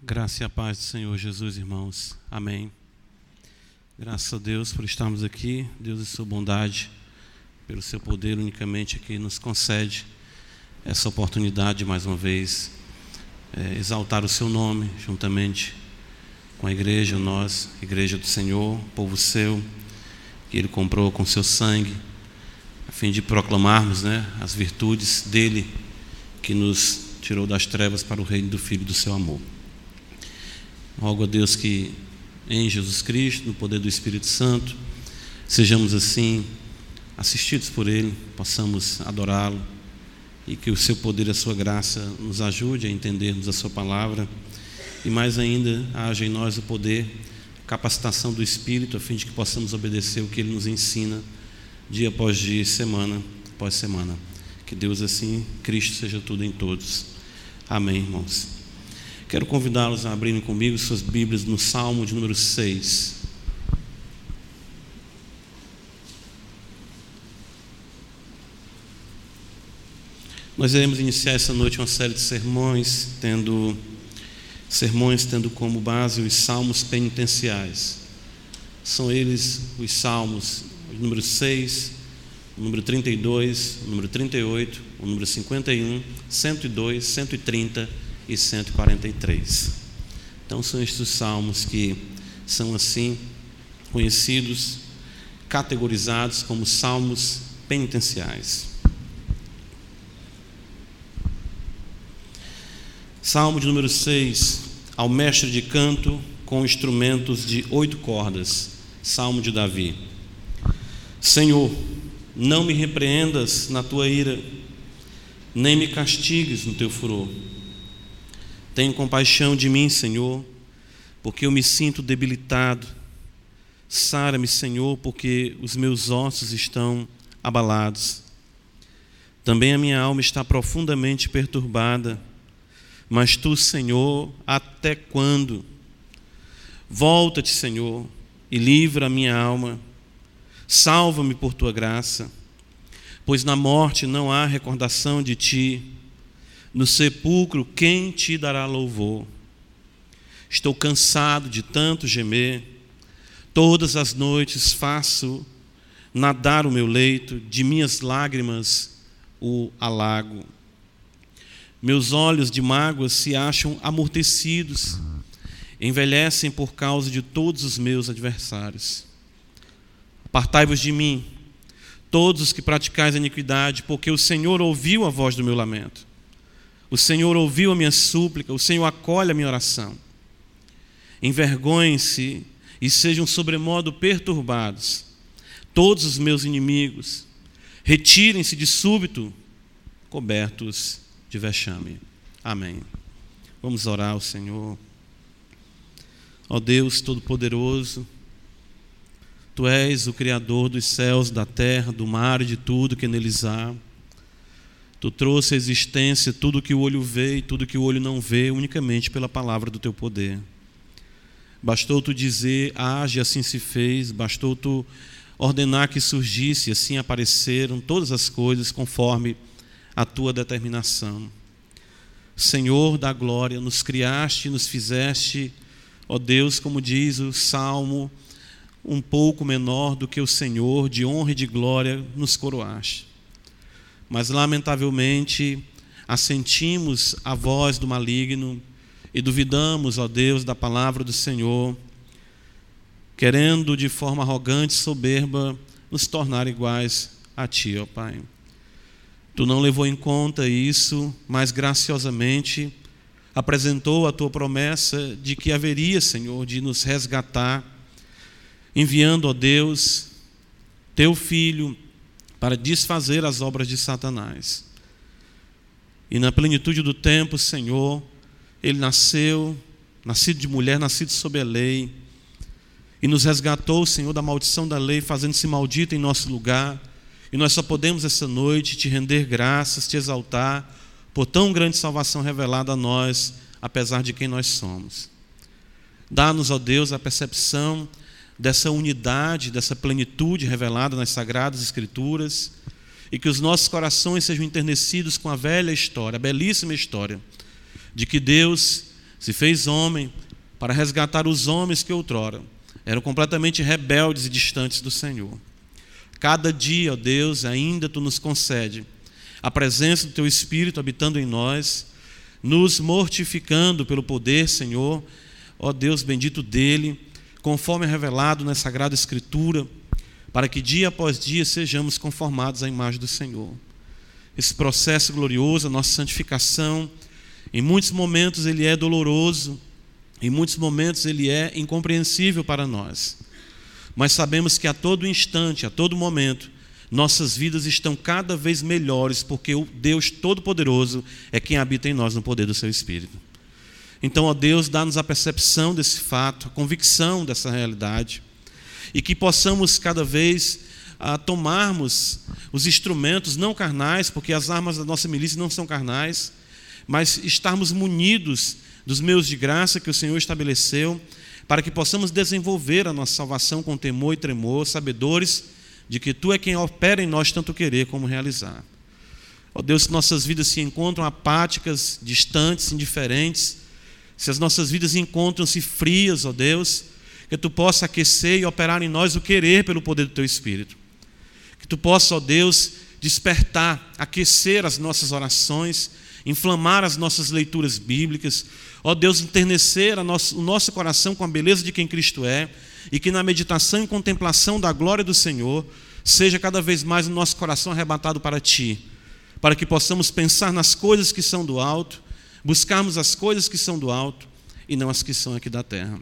Graça e a paz do Senhor Jesus, irmãos. Amém. Graças a Deus por estarmos aqui, Deus e sua bondade, pelo seu poder unicamente que nos concede essa oportunidade de mais uma vez é, exaltar o seu nome juntamente com a igreja, nós, igreja do Senhor, povo seu, que ele comprou com seu sangue, a fim de proclamarmos né, as virtudes dele que nos tirou das trevas para o reino do Filho do seu amor. Rogo a Deus que em Jesus Cristo, no poder do Espírito Santo, sejamos assim assistidos por Ele, possamos adorá-lo e que o seu poder e a sua graça nos ajude a entendermos a sua palavra e mais ainda haja em nós o poder, capacitação do Espírito a fim de que possamos obedecer o que Ele nos ensina dia após dia, semana após semana. Que Deus assim, Cristo seja tudo em todos. Amém, irmãos. Quero convidá-los a abrirem comigo suas Bíblias no Salmo de número 6. Nós iremos iniciar essa noite uma série de sermões, tendo sermões tendo como base os salmos penitenciais. São eles os salmos número 6, o número 32, o número 38, o número 51, 102, 130 e 143. Então são estes os salmos que são assim conhecidos, categorizados como salmos penitenciais. Salmo de número 6, ao mestre de canto com instrumentos de oito cordas. Salmo de Davi. Senhor, não me repreendas na tua ira, nem me castigues no teu furor. Tenha compaixão de mim, Senhor, porque eu me sinto debilitado. Sara-me, Senhor, porque os meus ossos estão abalados. Também a minha alma está profundamente perturbada. Mas tu, Senhor, até quando? Volta-te, Senhor, e livra a minha alma Salva-me por tua graça, pois na morte não há recordação de ti, no sepulcro quem te dará louvor? Estou cansado de tanto gemer, todas as noites faço nadar o meu leito, de minhas lágrimas o alago. Meus olhos de mágoa se acham amortecidos, envelhecem por causa de todos os meus adversários. Apartai-vos de mim, todos os que praticais a iniquidade, porque o Senhor ouviu a voz do meu lamento. O Senhor ouviu a minha súplica, o Senhor acolhe a minha oração. Envergonhem-se e sejam sobremodo perturbados todos os meus inimigos. Retirem-se de súbito, cobertos de vexame. Amém. Vamos orar ao Senhor. Ó Deus Todo-Poderoso, Tu és o Criador dos céus, da terra, do mar e de tudo que neles há. Tu trouxe à existência tudo que o olho vê e tudo que o olho não vê, unicamente pela palavra do teu poder. Bastou tu dizer, age, assim se fez, bastou tu ordenar que surgisse, assim apareceram todas as coisas conforme a tua determinação. Senhor da glória, nos criaste nos fizeste, ó Deus, como diz o Salmo um pouco menor do que o Senhor, de honra e de glória, nos coroaste. Mas, lamentavelmente, assentimos a voz do maligno e duvidamos, ó Deus, da palavra do Senhor, querendo de forma arrogante e soberba nos tornar iguais a Ti, ó Pai. Tu não levou em conta isso, mas graciosamente apresentou a tua promessa de que haveria, Senhor, de nos resgatar enviando, ó Deus, teu filho para desfazer as obras de Satanás. E na plenitude do tempo, Senhor, ele nasceu, nascido de mulher, nascido sob a lei, e nos resgatou, Senhor, da maldição da lei, fazendo-se maldito em nosso lugar. E nós só podemos essa noite te render graças, te exaltar por tão grande salvação revelada a nós, apesar de quem nós somos. Dá-nos, ó Deus, a percepção dessa unidade, dessa plenitude revelada nas Sagradas Escrituras, e que os nossos corações sejam enternecidos com a velha história, a belíssima história, de que Deus se fez homem para resgatar os homens que outrora eram completamente rebeldes e distantes do Senhor. Cada dia, ó Deus, ainda tu nos concede a presença do teu Espírito habitando em nós, nos mortificando pelo poder, Senhor, ó Deus bendito dele, conforme é revelado na Sagrada Escritura, para que dia após dia sejamos conformados à imagem do Senhor. Esse processo glorioso, a nossa santificação, em muitos momentos ele é doloroso, em muitos momentos ele é incompreensível para nós. Mas sabemos que a todo instante, a todo momento, nossas vidas estão cada vez melhores, porque o Deus Todo-Poderoso é quem habita em nós no poder do seu Espírito. Então, ó Deus, dá-nos a percepção desse fato, a convicção dessa realidade, e que possamos cada vez a ah, tomarmos os instrumentos não carnais, porque as armas da nossa milícia não são carnais, mas estarmos munidos dos meios de graça que o Senhor estabeleceu, para que possamos desenvolver a nossa salvação com temor e tremor, sabedores de que Tu é quem opera em nós tanto querer como realizar. Ó Deus, se nossas vidas se encontram apáticas, distantes, indiferentes, se as nossas vidas encontram-se frias, ó Deus, que Tu possa aquecer e operar em nós o querer pelo poder do Teu Espírito. Que Tu possa, ó Deus, despertar, aquecer as nossas orações, inflamar as nossas leituras bíblicas, ó Deus, enternecer nosso, o nosso coração com a beleza de quem Cristo é, e que na meditação e contemplação da glória do Senhor, seja cada vez mais o nosso coração arrebatado para Ti, para que possamos pensar nas coisas que são do alto, buscarmos as coisas que são do alto e não as que são aqui da terra.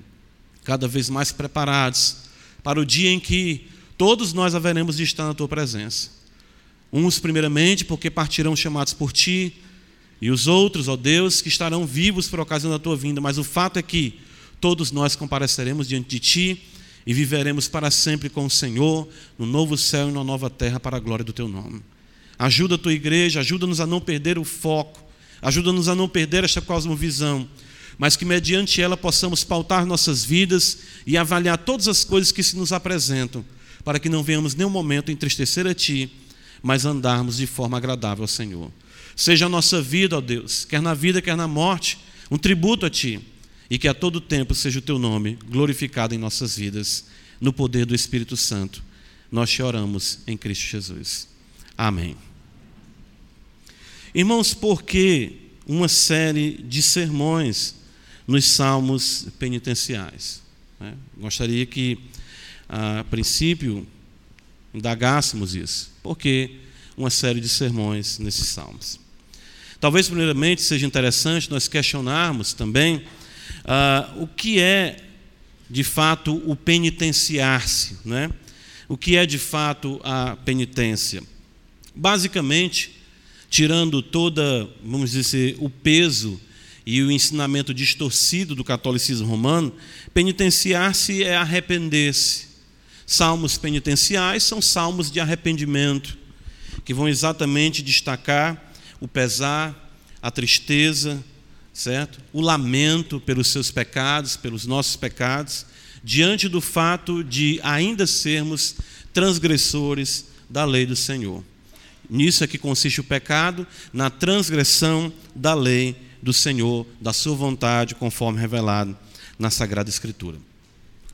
Cada vez mais preparados para o dia em que todos nós haveremos de estar na Tua presença. Uns, primeiramente, porque partirão chamados por Ti, e os outros, ó Deus, que estarão vivos por ocasião da tua vinda, mas o fato é que todos nós compareceremos diante de ti e viveremos para sempre com o Senhor no novo céu e na nova terra para a glória do teu nome. Ajuda a tua igreja, ajuda-nos a não perder o foco, ajuda-nos a não perder esta cosmovisão, mas que mediante ela possamos pautar nossas vidas e avaliar todas as coisas que se nos apresentam, para que não venhamos nenhum momento entristecer a ti, mas andarmos de forma agradável ao Senhor. Seja a nossa vida, ó Deus, quer na vida, quer na morte, um tributo a Ti. E que a todo tempo seja o Teu nome glorificado em nossas vidas, no poder do Espírito Santo. Nós te oramos em Cristo Jesus. Amém. Irmãos, por que uma série de sermões nos salmos penitenciais? Né? Gostaria que, a princípio, indagássemos isso. Por que uma série de sermões nesses salmos? Talvez, primeiramente, seja interessante nós questionarmos também uh, o que é, de fato, o penitenciar-se, né? o que é, de fato, a penitência. Basicamente, tirando toda, vamos dizer, o peso e o ensinamento distorcido do catolicismo romano, penitenciar-se é arrepender-se. Salmos penitenciais são salmos de arrependimento, que vão exatamente destacar o pesar, a tristeza, certo? O lamento pelos seus pecados, pelos nossos pecados, diante do fato de ainda sermos transgressores da lei do Senhor. Nisso é que consiste o pecado, na transgressão da lei do Senhor, da sua vontade, conforme revelado na Sagrada Escritura.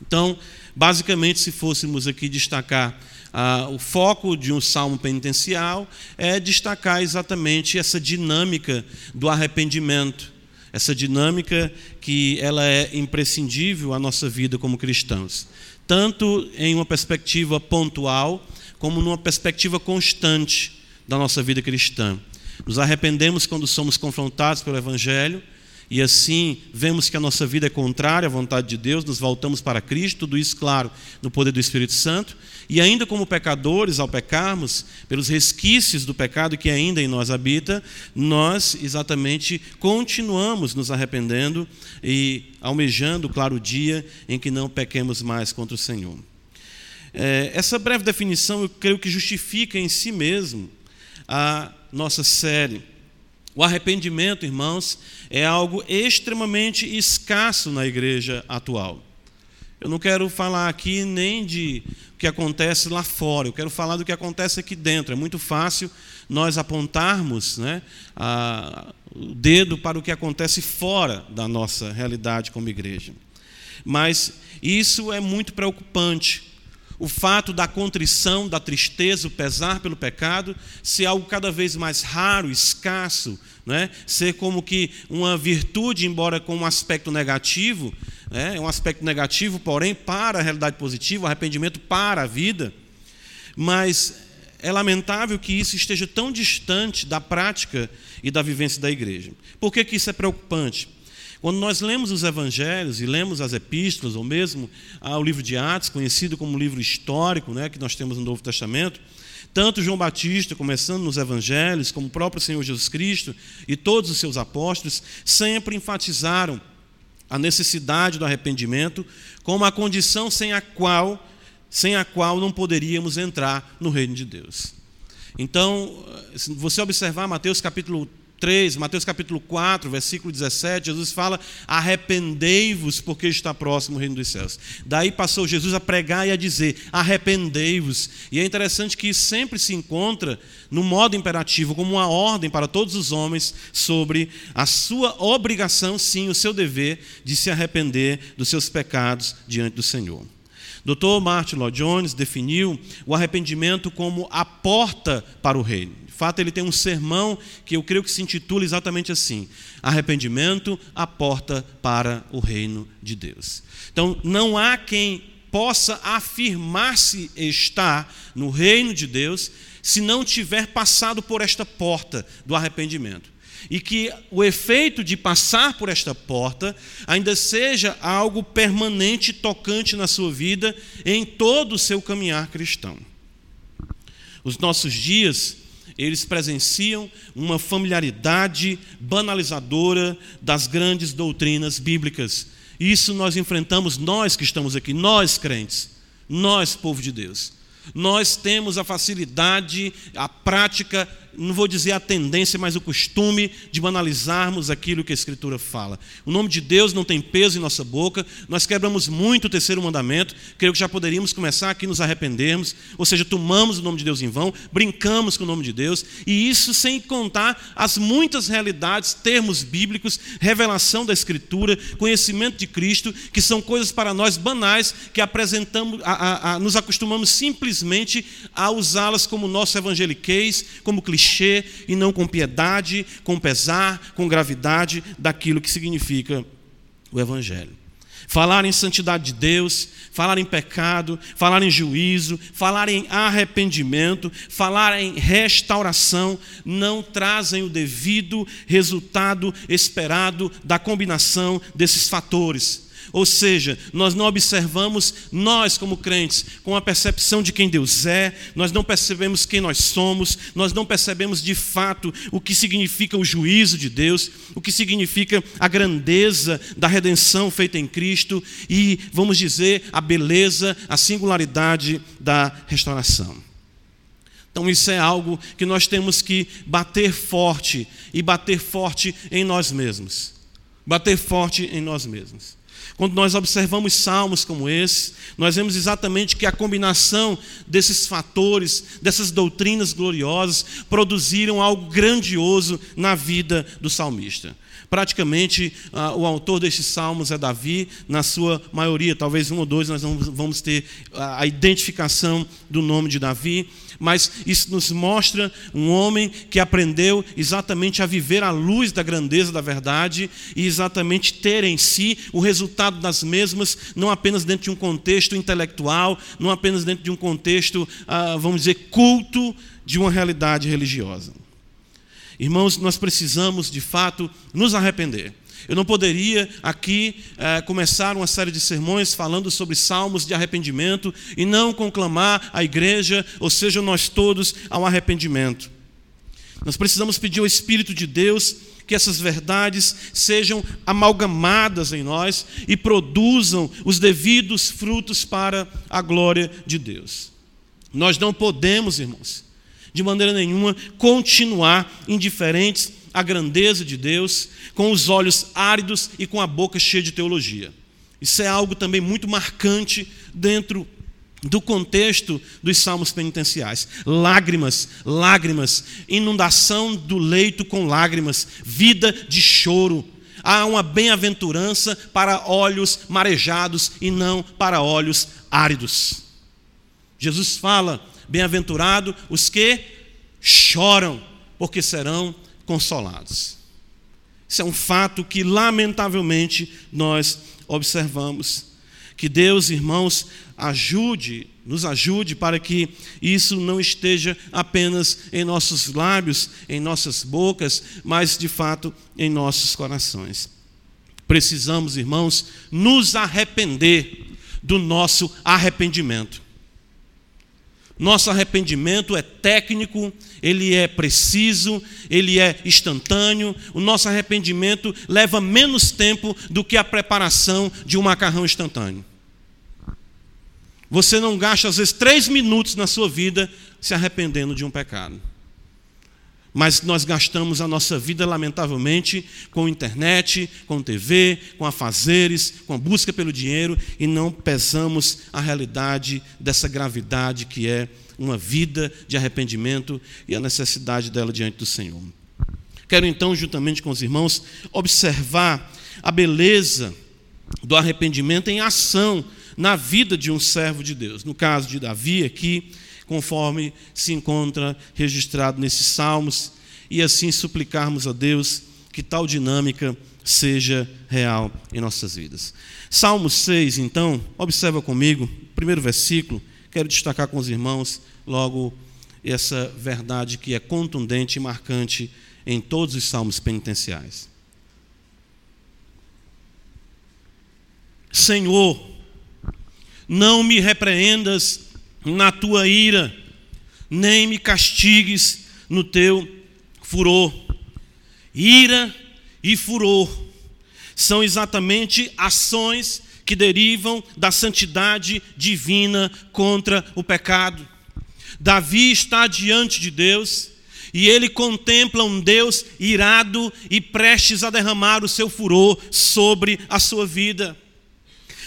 Então, basicamente, se fôssemos aqui destacar ah, o foco de um salmo penitencial é destacar exatamente essa dinâmica do arrependimento, essa dinâmica que ela é imprescindível à nossa vida como cristãos, tanto em uma perspectiva pontual como numa perspectiva constante da nossa vida cristã. Nos arrependemos quando somos confrontados pelo Evangelho e assim vemos que a nossa vida é contrária à vontade de Deus, nos voltamos para Cristo, tudo isso, claro, no poder do Espírito Santo, e ainda como pecadores, ao pecarmos, pelos resquícios do pecado que ainda em nós habita, nós exatamente continuamos nos arrependendo e almejando, claro, o dia em que não pequemos mais contra o Senhor. É, essa breve definição eu creio que justifica em si mesmo a nossa série. O arrependimento, irmãos, é algo extremamente escasso na igreja atual. Eu não quero falar aqui nem de o que acontece lá fora, eu quero falar do que acontece aqui dentro. É muito fácil nós apontarmos né, a, o dedo para o que acontece fora da nossa realidade como igreja. Mas isso é muito preocupante. O fato da contrição, da tristeza, o pesar pelo pecado ser algo cada vez mais raro, escasso, né? ser como que uma virtude, embora com um aspecto negativo, né? é um aspecto negativo, porém, para a realidade positiva, o arrependimento para a vida. Mas é lamentável que isso esteja tão distante da prática e da vivência da igreja. Por que, que isso é preocupante? Quando nós lemos os evangelhos e lemos as epístolas, ou mesmo ah, o livro de Atos, conhecido como livro histórico, né, que nós temos no Novo Testamento, tanto João Batista, começando nos evangelhos, como o próprio Senhor Jesus Cristo e todos os seus apóstolos, sempre enfatizaram a necessidade do arrependimento como a condição sem a qual, sem a qual não poderíamos entrar no reino de Deus. Então, se você observar Mateus capítulo 3, Mateus capítulo 4, versículo 17, Jesus fala: arrependei-vos, porque está próximo o reino dos céus. Daí passou Jesus a pregar e a dizer: arrependei-vos. E é interessante que sempre se encontra no modo imperativo, como uma ordem para todos os homens sobre a sua obrigação, sim, o seu dever de se arrepender dos seus pecados diante do Senhor. Dr. Martin Lloyd Jones definiu o arrependimento como a porta para o reino fato, ele tem um sermão que eu creio que se intitula exatamente assim: Arrependimento, a porta para o reino de Deus. Então, não há quem possa afirmar-se estar no reino de Deus se não tiver passado por esta porta do arrependimento. E que o efeito de passar por esta porta ainda seja algo permanente, tocante na sua vida, em todo o seu caminhar cristão. Os nossos dias eles presenciam uma familiaridade banalizadora das grandes doutrinas bíblicas. Isso nós enfrentamos, nós que estamos aqui, nós crentes, nós, povo de Deus. Nós temos a facilidade, a prática não vou dizer a tendência, mas o costume de banalizarmos aquilo que a Escritura fala. O nome de Deus não tem peso em nossa boca, nós quebramos muito o terceiro mandamento, creio que já poderíamos começar aqui nos arrependermos, ou seja, tomamos o nome de Deus em vão, brincamos com o nome de Deus, e isso sem contar as muitas realidades, termos bíblicos, revelação da Escritura, conhecimento de Cristo, que são coisas para nós banais, que apresentamos, a, a, a, nos acostumamos simplesmente a usá-las como nosso evangeliquez, como clichê clichê e não com piedade, com pesar, com gravidade daquilo que significa o Evangelho. Falar em santidade de Deus, falar em pecado, falar em juízo, falar em arrependimento, falar em restauração, não trazem o devido resultado esperado da combinação desses fatores. Ou seja, nós não observamos, nós como crentes, com a percepção de quem Deus é, nós não percebemos quem nós somos, nós não percebemos de fato o que significa o juízo de Deus, o que significa a grandeza da redenção feita em Cristo e, vamos dizer, a beleza, a singularidade da restauração. Então, isso é algo que nós temos que bater forte e bater forte em nós mesmos. Bater forte em nós mesmos. Quando nós observamos salmos como esse, nós vemos exatamente que a combinação desses fatores, dessas doutrinas gloriosas, produziram algo grandioso na vida do salmista. Praticamente, uh, o autor destes salmos é Davi, na sua maioria, talvez um ou dois, nós vamos ter a identificação do nome de Davi mas isso nos mostra um homem que aprendeu exatamente a viver à luz da grandeza da verdade e exatamente ter em si o resultado das mesmas, não apenas dentro de um contexto intelectual, não apenas dentro de um contexto, ah, vamos dizer, culto de uma realidade religiosa. Irmãos, nós precisamos de fato nos arrepender. Eu não poderia aqui é, começar uma série de sermões falando sobre salmos de arrependimento e não conclamar a igreja, ou seja, nós todos, ao arrependimento. Nós precisamos pedir ao Espírito de Deus que essas verdades sejam amalgamadas em nós e produzam os devidos frutos para a glória de Deus. Nós não podemos, irmãos, de maneira nenhuma, continuar indiferentes à grandeza de Deus, com os olhos áridos e com a boca cheia de teologia. Isso é algo também muito marcante dentro do contexto dos salmos penitenciais. Lágrimas, lágrimas, inundação do leito com lágrimas, vida de choro. Há uma bem-aventurança para olhos marejados e não para olhos áridos. Jesus fala: bem-aventurado os que choram, porque serão consolados. Isso é um fato que, lamentavelmente, nós observamos. Que Deus, irmãos, ajude, nos ajude para que isso não esteja apenas em nossos lábios, em nossas bocas, mas de fato em nossos corações. Precisamos, irmãos, nos arrepender do nosso arrependimento. Nosso arrependimento é técnico, ele é preciso, ele é instantâneo. O nosso arrependimento leva menos tempo do que a preparação de um macarrão instantâneo. Você não gasta, às vezes, três minutos na sua vida se arrependendo de um pecado. Mas nós gastamos a nossa vida, lamentavelmente, com internet, com TV, com afazeres, com a busca pelo dinheiro e não pesamos a realidade dessa gravidade que é uma vida de arrependimento e a necessidade dela diante do Senhor. Quero então, juntamente com os irmãos, observar a beleza do arrependimento em ação na vida de um servo de Deus. No caso de Davi, aqui, conforme se encontra registrado nesses salmos, e assim suplicarmos a Deus que tal dinâmica seja real em nossas vidas. Salmo 6, então, observa comigo, primeiro versículo, quero destacar com os irmãos logo essa verdade que é contundente e marcante em todos os salmos penitenciais. Senhor, não me repreendas na tua ira, nem me castigues no teu furor. Ira e furor são exatamente ações que derivam da santidade divina contra o pecado. Davi está diante de Deus e ele contempla um Deus irado e prestes a derramar o seu furor sobre a sua vida.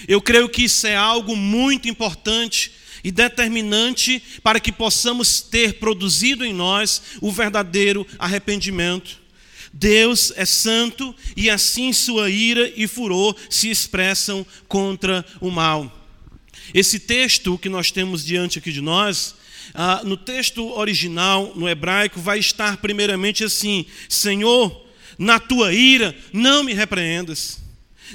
Eu creio que isso é algo muito importante e determinante para que possamos ter produzido em nós o verdadeiro arrependimento. Deus é santo e assim sua ira e furor se expressam contra o mal. Esse texto que nós temos diante aqui de nós, ah, no texto original, no hebraico, vai estar primeiramente assim: Senhor, na tua ira não me repreendas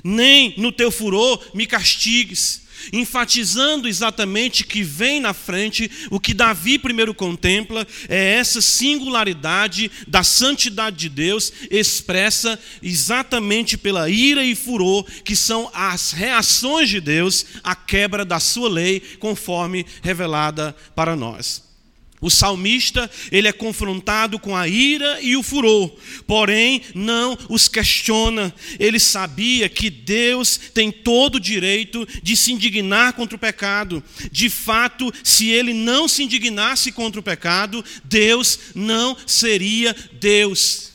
nem no teu furor me castigues, enfatizando exatamente que vem na frente o que Davi primeiro contempla é essa singularidade da santidade de Deus expressa exatamente pela ira e furor que são as reações de Deus à quebra da sua lei conforme revelada para nós. O salmista, ele é confrontado com a ira e o furor, porém não os questiona. Ele sabia que Deus tem todo o direito de se indignar contra o pecado. De fato, se ele não se indignasse contra o pecado, Deus não seria Deus.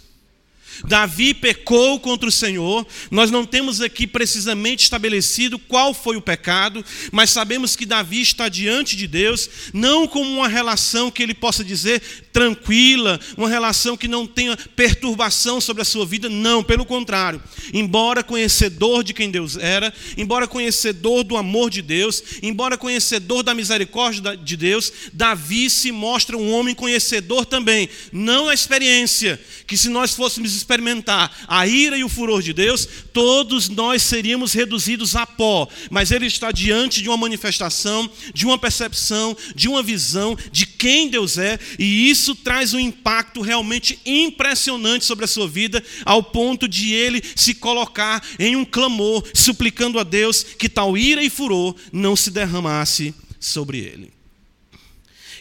Davi pecou contra o Senhor. Nós não temos aqui precisamente estabelecido qual foi o pecado, mas sabemos que Davi está diante de Deus, não como uma relação que ele possa dizer tranquila, uma relação que não tenha perturbação sobre a sua vida, não, pelo contrário. Embora conhecedor de quem Deus era, embora conhecedor do amor de Deus, embora conhecedor da misericórdia de Deus, Davi se mostra um homem conhecedor também, não a experiência, que se nós fôssemos experimentar a ira e o furor de Deus, todos nós seríamos reduzidos a pó, mas ele está diante de uma manifestação, de uma percepção, de uma visão de quem Deus é, e isso traz um impacto realmente impressionante sobre a sua vida, ao ponto de ele se colocar em um clamor, suplicando a Deus que tal ira e furor não se derramasse sobre ele.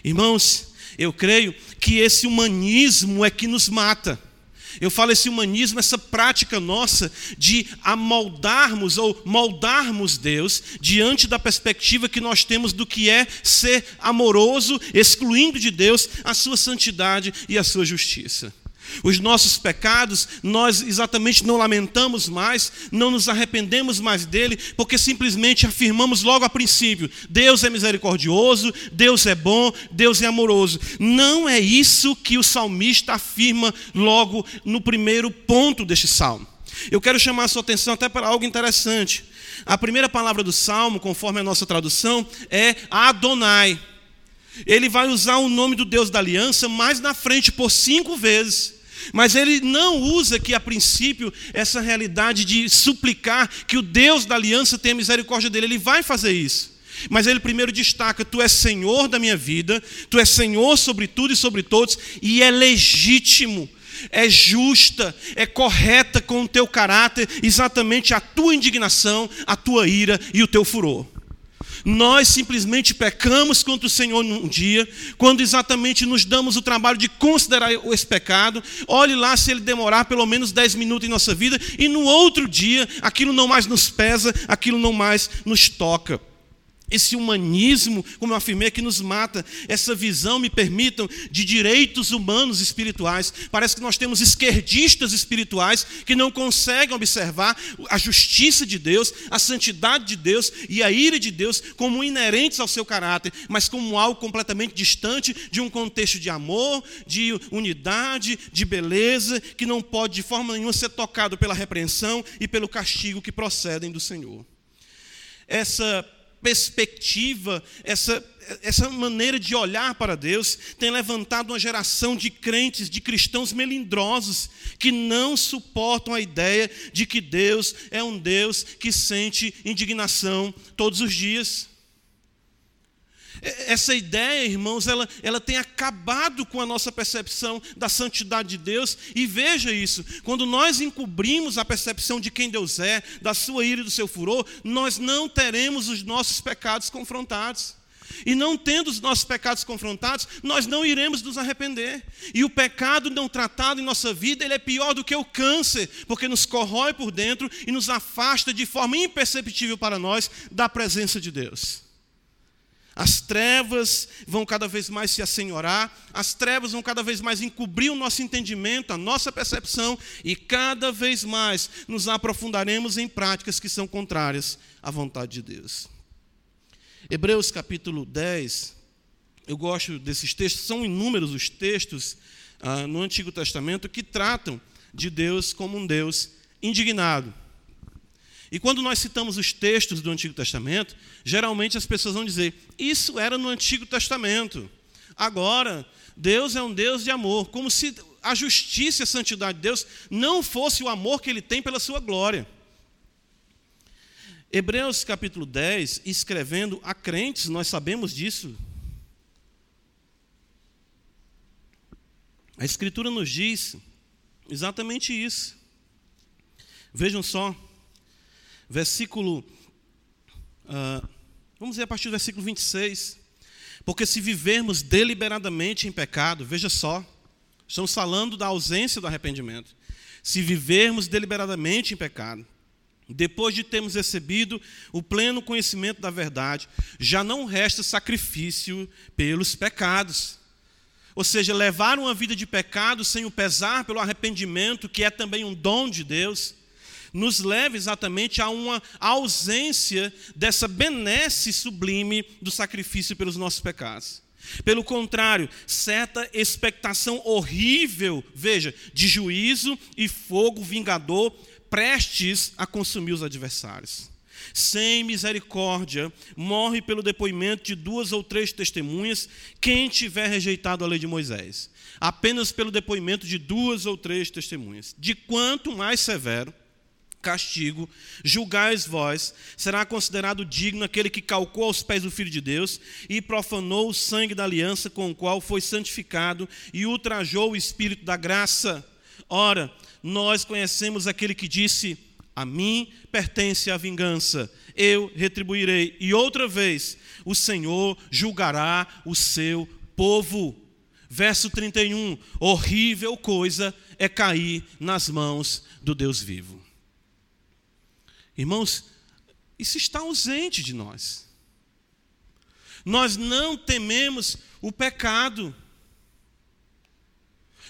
Irmãos, eu creio que esse humanismo é que nos mata. Eu falo esse humanismo, essa prática nossa de amoldarmos ou moldarmos Deus diante da perspectiva que nós temos do que é ser amoroso, excluindo de Deus a sua santidade e a sua justiça. Os nossos pecados, nós exatamente não lamentamos mais, não nos arrependemos mais dele, porque simplesmente afirmamos logo a princípio: Deus é misericordioso, Deus é bom, Deus é amoroso. Não é isso que o salmista afirma logo no primeiro ponto deste salmo. Eu quero chamar a sua atenção até para algo interessante. A primeira palavra do salmo, conforme a nossa tradução, é Adonai. Ele vai usar o nome do Deus da aliança mais na frente por cinco vezes. Mas ele não usa aqui a princípio essa realidade de suplicar que o Deus da aliança tenha misericórdia dele. Ele vai fazer isso. Mas ele primeiro destaca: Tu és Senhor da minha vida, Tu és Senhor sobre tudo e sobre todos, e é legítimo, é justa, é correta com o teu caráter, exatamente a tua indignação, a tua ira e o teu furor. Nós simplesmente pecamos contra o Senhor num dia, quando exatamente nos damos o trabalho de considerar esse pecado. Olhe lá se ele demorar pelo menos 10 minutos em nossa vida, e no outro dia aquilo não mais nos pesa, aquilo não mais nos toca. Esse humanismo, como eu afirmei, que nos mata. Essa visão, me permitam, de direitos humanos espirituais. Parece que nós temos esquerdistas espirituais que não conseguem observar a justiça de Deus, a santidade de Deus e a ira de Deus como inerentes ao seu caráter, mas como algo completamente distante de um contexto de amor, de unidade, de beleza, que não pode de forma nenhuma ser tocado pela repreensão e pelo castigo que procedem do Senhor. Essa perspectiva, essa, essa maneira de olhar para Deus, tem levantado uma geração de crentes, de cristãos melindrosos, que não suportam a ideia de que Deus é um Deus que sente indignação todos os dias. Essa ideia, irmãos, ela, ela tem acabado com a nossa percepção da santidade de Deus. E veja isso: quando nós encobrimos a percepção de quem Deus é, da sua ira e do seu furor, nós não teremos os nossos pecados confrontados. E não tendo os nossos pecados confrontados, nós não iremos nos arrepender. E o pecado não tratado em nossa vida, ele é pior do que o câncer, porque nos corrói por dentro e nos afasta de forma imperceptível para nós da presença de Deus. As trevas vão cada vez mais se assenhorar, as trevas vão cada vez mais encobrir o nosso entendimento, a nossa percepção, e cada vez mais nos aprofundaremos em práticas que são contrárias à vontade de Deus. Hebreus capítulo 10, eu gosto desses textos, são inúmeros os textos ah, no Antigo Testamento que tratam de Deus como um Deus indignado. E quando nós citamos os textos do Antigo Testamento, geralmente as pessoas vão dizer: Isso era no Antigo Testamento. Agora, Deus é um Deus de amor, como se a justiça e a santidade de Deus não fosse o amor que ele tem pela sua glória. Hebreus capítulo 10, escrevendo a crentes, nós sabemos disso. A Escritura nos diz exatamente isso. Vejam só, versículo. Uh, vamos ver a partir do versículo 26. Porque se vivermos deliberadamente em pecado, veja só, estamos falando da ausência do arrependimento. Se vivermos deliberadamente em pecado, depois de termos recebido o pleno conhecimento da verdade, já não resta sacrifício pelos pecados. Ou seja, levar uma vida de pecado sem o pesar pelo arrependimento, que é também um dom de Deus, nos leva exatamente a uma ausência dessa benesse sublime do sacrifício pelos nossos pecados. Pelo contrário, certa expectação horrível, veja, de juízo e fogo vingador prestes a consumir os adversários. Sem misericórdia, morre pelo depoimento de duas ou três testemunhas quem tiver rejeitado a lei de Moisés. Apenas pelo depoimento de duas ou três testemunhas. De quanto mais severo, castigo, julgais vós, será considerado digno aquele que calcou aos pés do Filho de Deus e profanou o sangue da aliança com o qual foi santificado e ultrajou o Espírito da graça. Ora, nós conhecemos aquele que disse: A mim pertence a vingança, eu retribuirei. E outra vez, o Senhor julgará o seu povo. Verso 31: Horrível coisa é cair nas mãos do Deus vivo. Irmãos, isso está ausente de nós. Nós não tememos o pecado.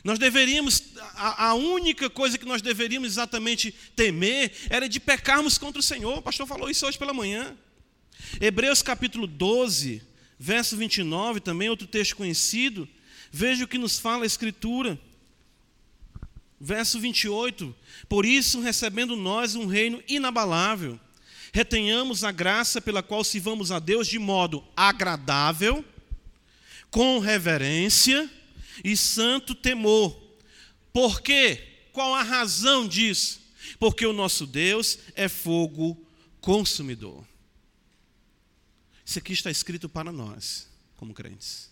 Nós deveríamos, a, a, única coisa que nós deveríamos exatamente temer era de pecarmos contra o Senhor. O pastor falou isso hoje pela manhã. Hebreus capítulo 12, verso 29, também outro texto conhecido. Veja o que nos fala a Escritura. Verso 28. Por isso, recebendo nós um reino inabalável, retenhamos a graça pela qual sirvamos a Deus de modo agradável, com reverência e santo temor. Por quê? Qual a razão disso? Porque o nosso Deus é fogo consumidor. Isso aqui está escrito para nós, como crentes.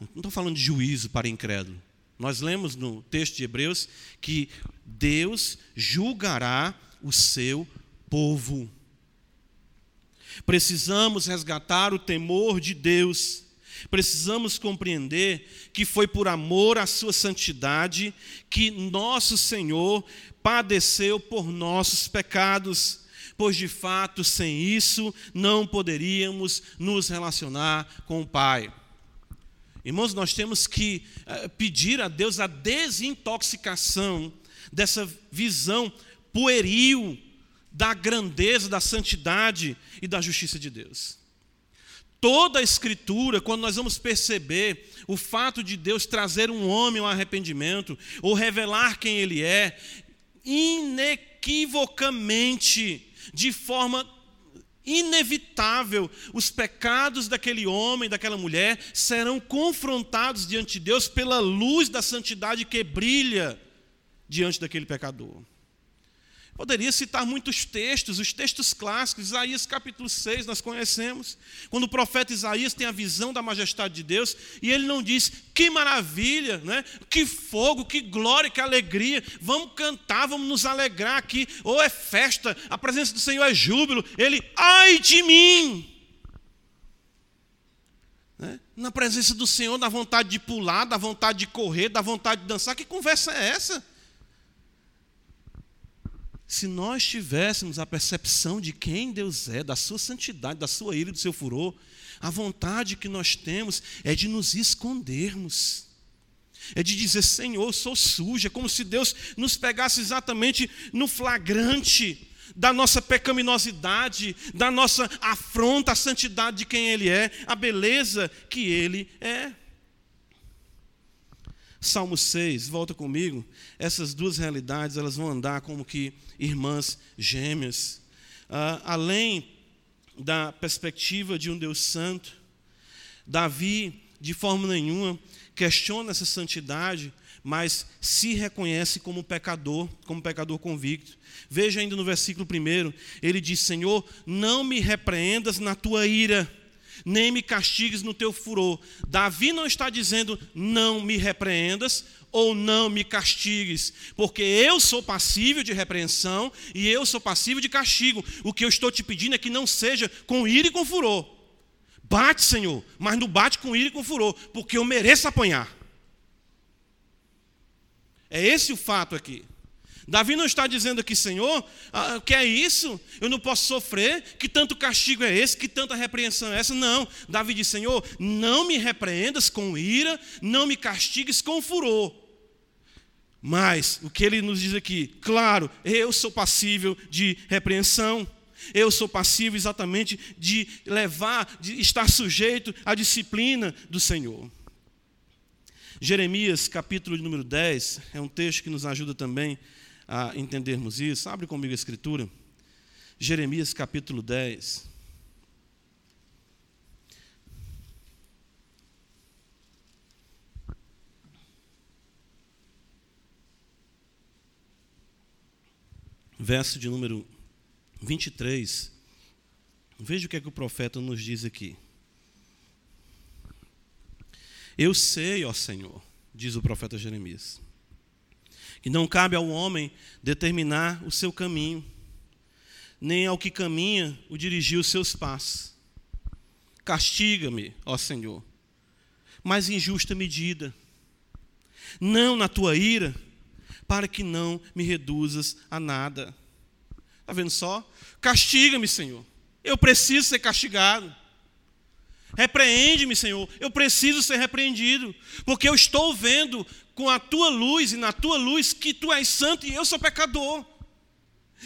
Não estou falando de juízo para incrédulo. Nós lemos no texto de Hebreus que Deus julgará o seu povo. Precisamos resgatar o temor de Deus Precisamos compreender que foi por amor à sua santidade que nosso Senhor padeceu por nossos pecados, pois de fato, sem isso, não poderíamos nos relacionar com o Pai. Irmãos, nós temos que eh, pedir a Deus a desintoxicação dessa visão pueril da grandeza, da santidade e da justiça de Deus. Toda a Escritura, quando nós vamos perceber o fato de Deus trazer um homem ao arrependimento, ou revelar quem ele é, inequivocamente, de forma inevitável, os pecados daquele homem, daquela mulher, serão confrontados diante de Deus pela luz da santidade que brilha diante daquele pecador. Poderia citar muitos textos, os textos clássicos, Isaías capítulo 6, nós conhecemos, quando o profeta Isaías tem a visão da majestade de Deus, e ele não diz, que maravilha, né? que fogo, que glória, que alegria, vamos cantar, vamos nos alegrar aqui, ou é festa, a presença do Senhor é júbilo, ele, ai de mim! Né? Na presença do Senhor, dá vontade de pular, dá vontade de correr, dá vontade de dançar, que conversa é essa? Se nós tivéssemos a percepção de quem Deus é, da sua santidade, da sua ira e do seu furor, a vontade que nós temos é de nos escondermos. É de dizer, Senhor, sou suja, é como se Deus nos pegasse exatamente no flagrante da nossa pecaminosidade, da nossa afronta à santidade de quem Ele é, a beleza que Ele é. Salmo 6, volta comigo. Essas duas realidades, elas vão andar como que irmãs gêmeas. Uh, além da perspectiva de um Deus santo, Davi, de forma nenhuma, questiona essa santidade, mas se reconhece como pecador, como pecador convicto. Veja ainda no versículo 1, ele diz: Senhor, não me repreendas na tua ira nem me castigues no teu furor. Davi não está dizendo não me repreendas ou não me castigues, porque eu sou passível de repreensão e eu sou passível de castigo. O que eu estou te pedindo é que não seja com ira e com furor. Bate, Senhor, mas não bate com ira e com furor, porque eu mereço apanhar. É esse o fato aqui. Davi não está dizendo aqui, Senhor, ah, o que é isso? Eu não posso sofrer? Que tanto castigo é esse? Que tanta repreensão é essa? Não. Davi diz, Senhor, não me repreendas com ira, não me castigues com furor. Mas o que ele nos diz aqui? Claro, eu sou passível de repreensão. Eu sou passível exatamente de levar, de estar sujeito à disciplina do Senhor. Jeremias, capítulo número 10, é um texto que nos ajuda também a entendermos isso. Abre comigo a escritura. Jeremias capítulo 10. Verso de número 23. Veja o que é que o profeta nos diz aqui. Eu sei, ó Senhor, diz o profeta Jeremias que não cabe ao homem determinar o seu caminho, nem ao que caminha o dirigir os seus passos. Castiga-me, ó Senhor, mas em justa medida, não na tua ira, para que não me reduzas a nada. Está vendo só? Castiga-me, Senhor. Eu preciso ser castigado. Repreende-me, Senhor. Eu preciso ser repreendido, porque eu estou vendo com a tua luz e na tua luz que tu és santo e eu sou pecador.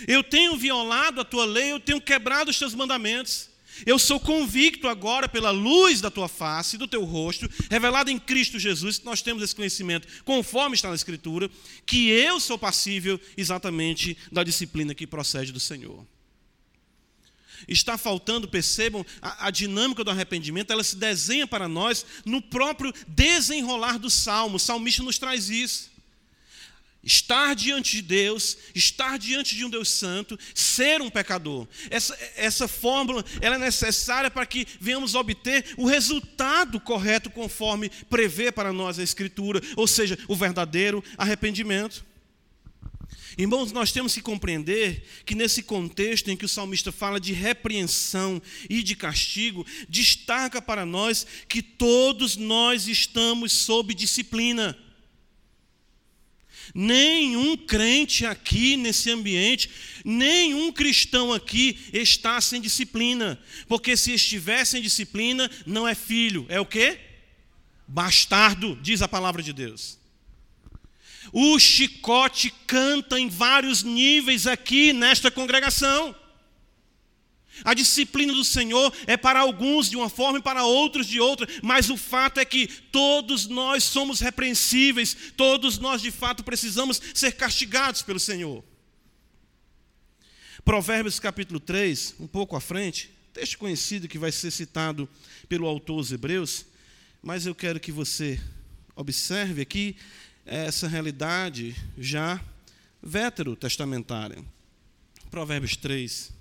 Eu tenho violado a tua lei, eu tenho quebrado os teus mandamentos. Eu sou convicto agora pela luz da tua face, do teu rosto, revelado em Cristo Jesus, que nós temos esse conhecimento, conforme está na Escritura, que eu sou passível exatamente da disciplina que procede do Senhor está faltando, percebam, a, a, dinâmica do arrependimento, ela se desenha para nós no próprio desenrolar do salmo. O salmista nos traz isso. Estar diante de Deus, estar diante de um Deus santo, ser um pecador. Essa, essa fórmula ela é necessária para que venhamos obter o resultado correto conforme prevê para nós a Escritura, ou seja, o verdadeiro arrependimento. Irmãos, nós temos que compreender que nesse contexto em que o salmista fala de repreensão e de castigo, destaca para nós que todos nós estamos sob disciplina. Nenhum crente aqui nesse ambiente, nenhum cristão aqui está sem disciplina, porque se estiver sem disciplina, não é filho, é o quê? Bastardo, diz a palavra de Deus. O chicote canta em vários níveis aqui nesta congregação. A disciplina do Senhor é para alguns de uma forma e para outros de outra, mas o fato é que todos nós somos repreensíveis, todos nós de fato precisamos ser castigados pelo Senhor. Provérbios capítulo 3, um pouco à frente, texto conhecido que vai ser citado pelo autor dos Hebreus, mas eu quero que você observe aqui essa realidade já veterotestamentária. Provérbios 3.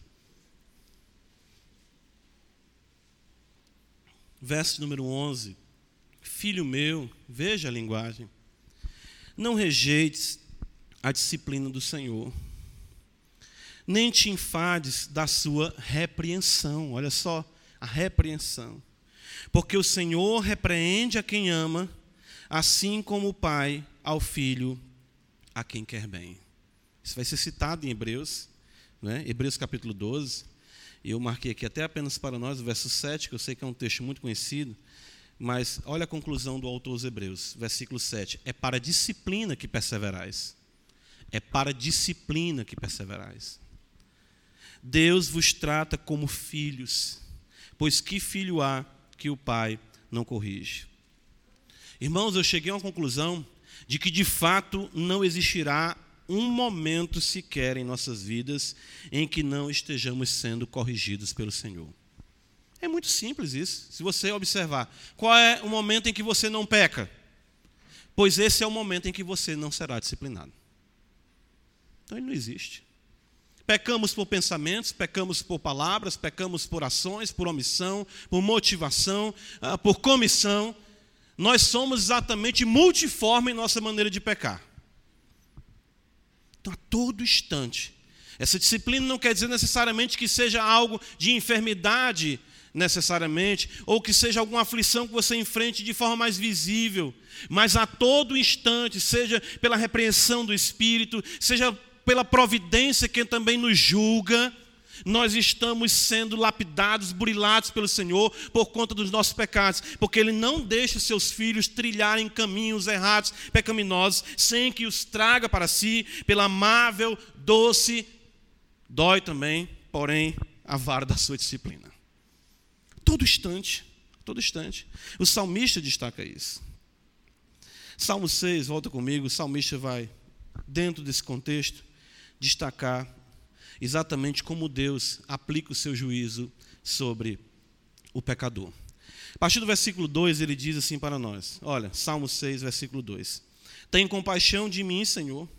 Verso número 11. Filho meu, veja a linguagem. Não rejeites a disciplina do Senhor, nem te enfades da sua repreensão. Olha só, a repreensão. Porque o Senhor repreende a quem ama, assim como o Pai ao filho a quem quer bem. Isso vai ser citado em Hebreus, né? Hebreus capítulo 12. E eu marquei aqui até apenas para nós o verso 7, que eu sei que é um texto muito conhecido, mas olha a conclusão do autor dos Hebreus, versículo 7. É para disciplina que perseverais. É para disciplina que perseverais. Deus vos trata como filhos, pois que filho há que o pai não corrige? Irmãos, eu cheguei a uma conclusão de que de fato não existirá um momento sequer em nossas vidas em que não estejamos sendo corrigidos pelo Senhor. É muito simples isso. Se você observar, qual é o momento em que você não peca? Pois esse é o momento em que você não será disciplinado. Então ele não existe. Pecamos por pensamentos, pecamos por palavras, pecamos por ações, por omissão, por motivação, ah, por comissão nós somos exatamente multiforme em nossa maneira de pecar. Então, a todo instante. Essa disciplina não quer dizer necessariamente que seja algo de enfermidade, necessariamente, ou que seja alguma aflição que você enfrente de forma mais visível, mas a todo instante, seja pela repreensão do Espírito, seja pela providência que também nos julga, nós estamos sendo lapidados, burilados pelo Senhor por conta dos nossos pecados, porque Ele não deixa seus filhos trilharem caminhos errados, pecaminosos, sem que os traga para si pela amável, doce, dói também, porém, a vara da sua disciplina. Todo instante, todo instante. O salmista destaca isso. Salmo 6, volta comigo, o salmista vai, dentro desse contexto, destacar exatamente como Deus aplica o seu juízo sobre o pecador. A partir do versículo 2, ele diz assim para nós: olha, Salmo 6, versículo 2: Tem compaixão de mim, Senhor,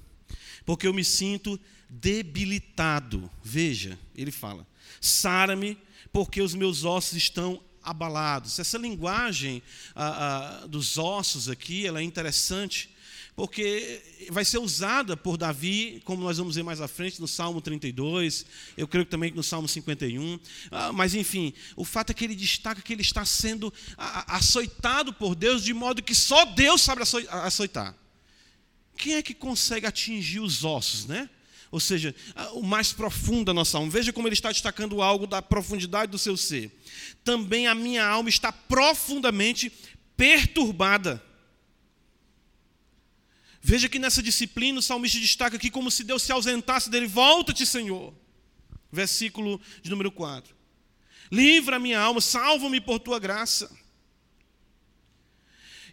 porque eu me sinto debilitado. Veja, ele fala: sara-me, porque os meus ossos estão abalados. Essa linguagem ah, ah, dos ossos aqui, ela é interessante, porque vai ser usada por Davi, como nós vamos ver mais à frente, no Salmo 32, eu creio que também no Salmo 51. Ah, mas, enfim, o fato é que ele destaca que ele está sendo açoitado por Deus, de modo que só Deus sabe açoitar. Quem é que consegue atingir os ossos, né? ou seja, o mais profundo da nossa alma. Veja como ele está destacando algo da profundidade do seu ser. Também a minha alma está profundamente perturbada. Veja que nessa disciplina o salmista destaca aqui como se Deus se ausentasse dele. Volta-te, Senhor. Versículo de número 4. Livra a minha alma, salva-me por tua graça.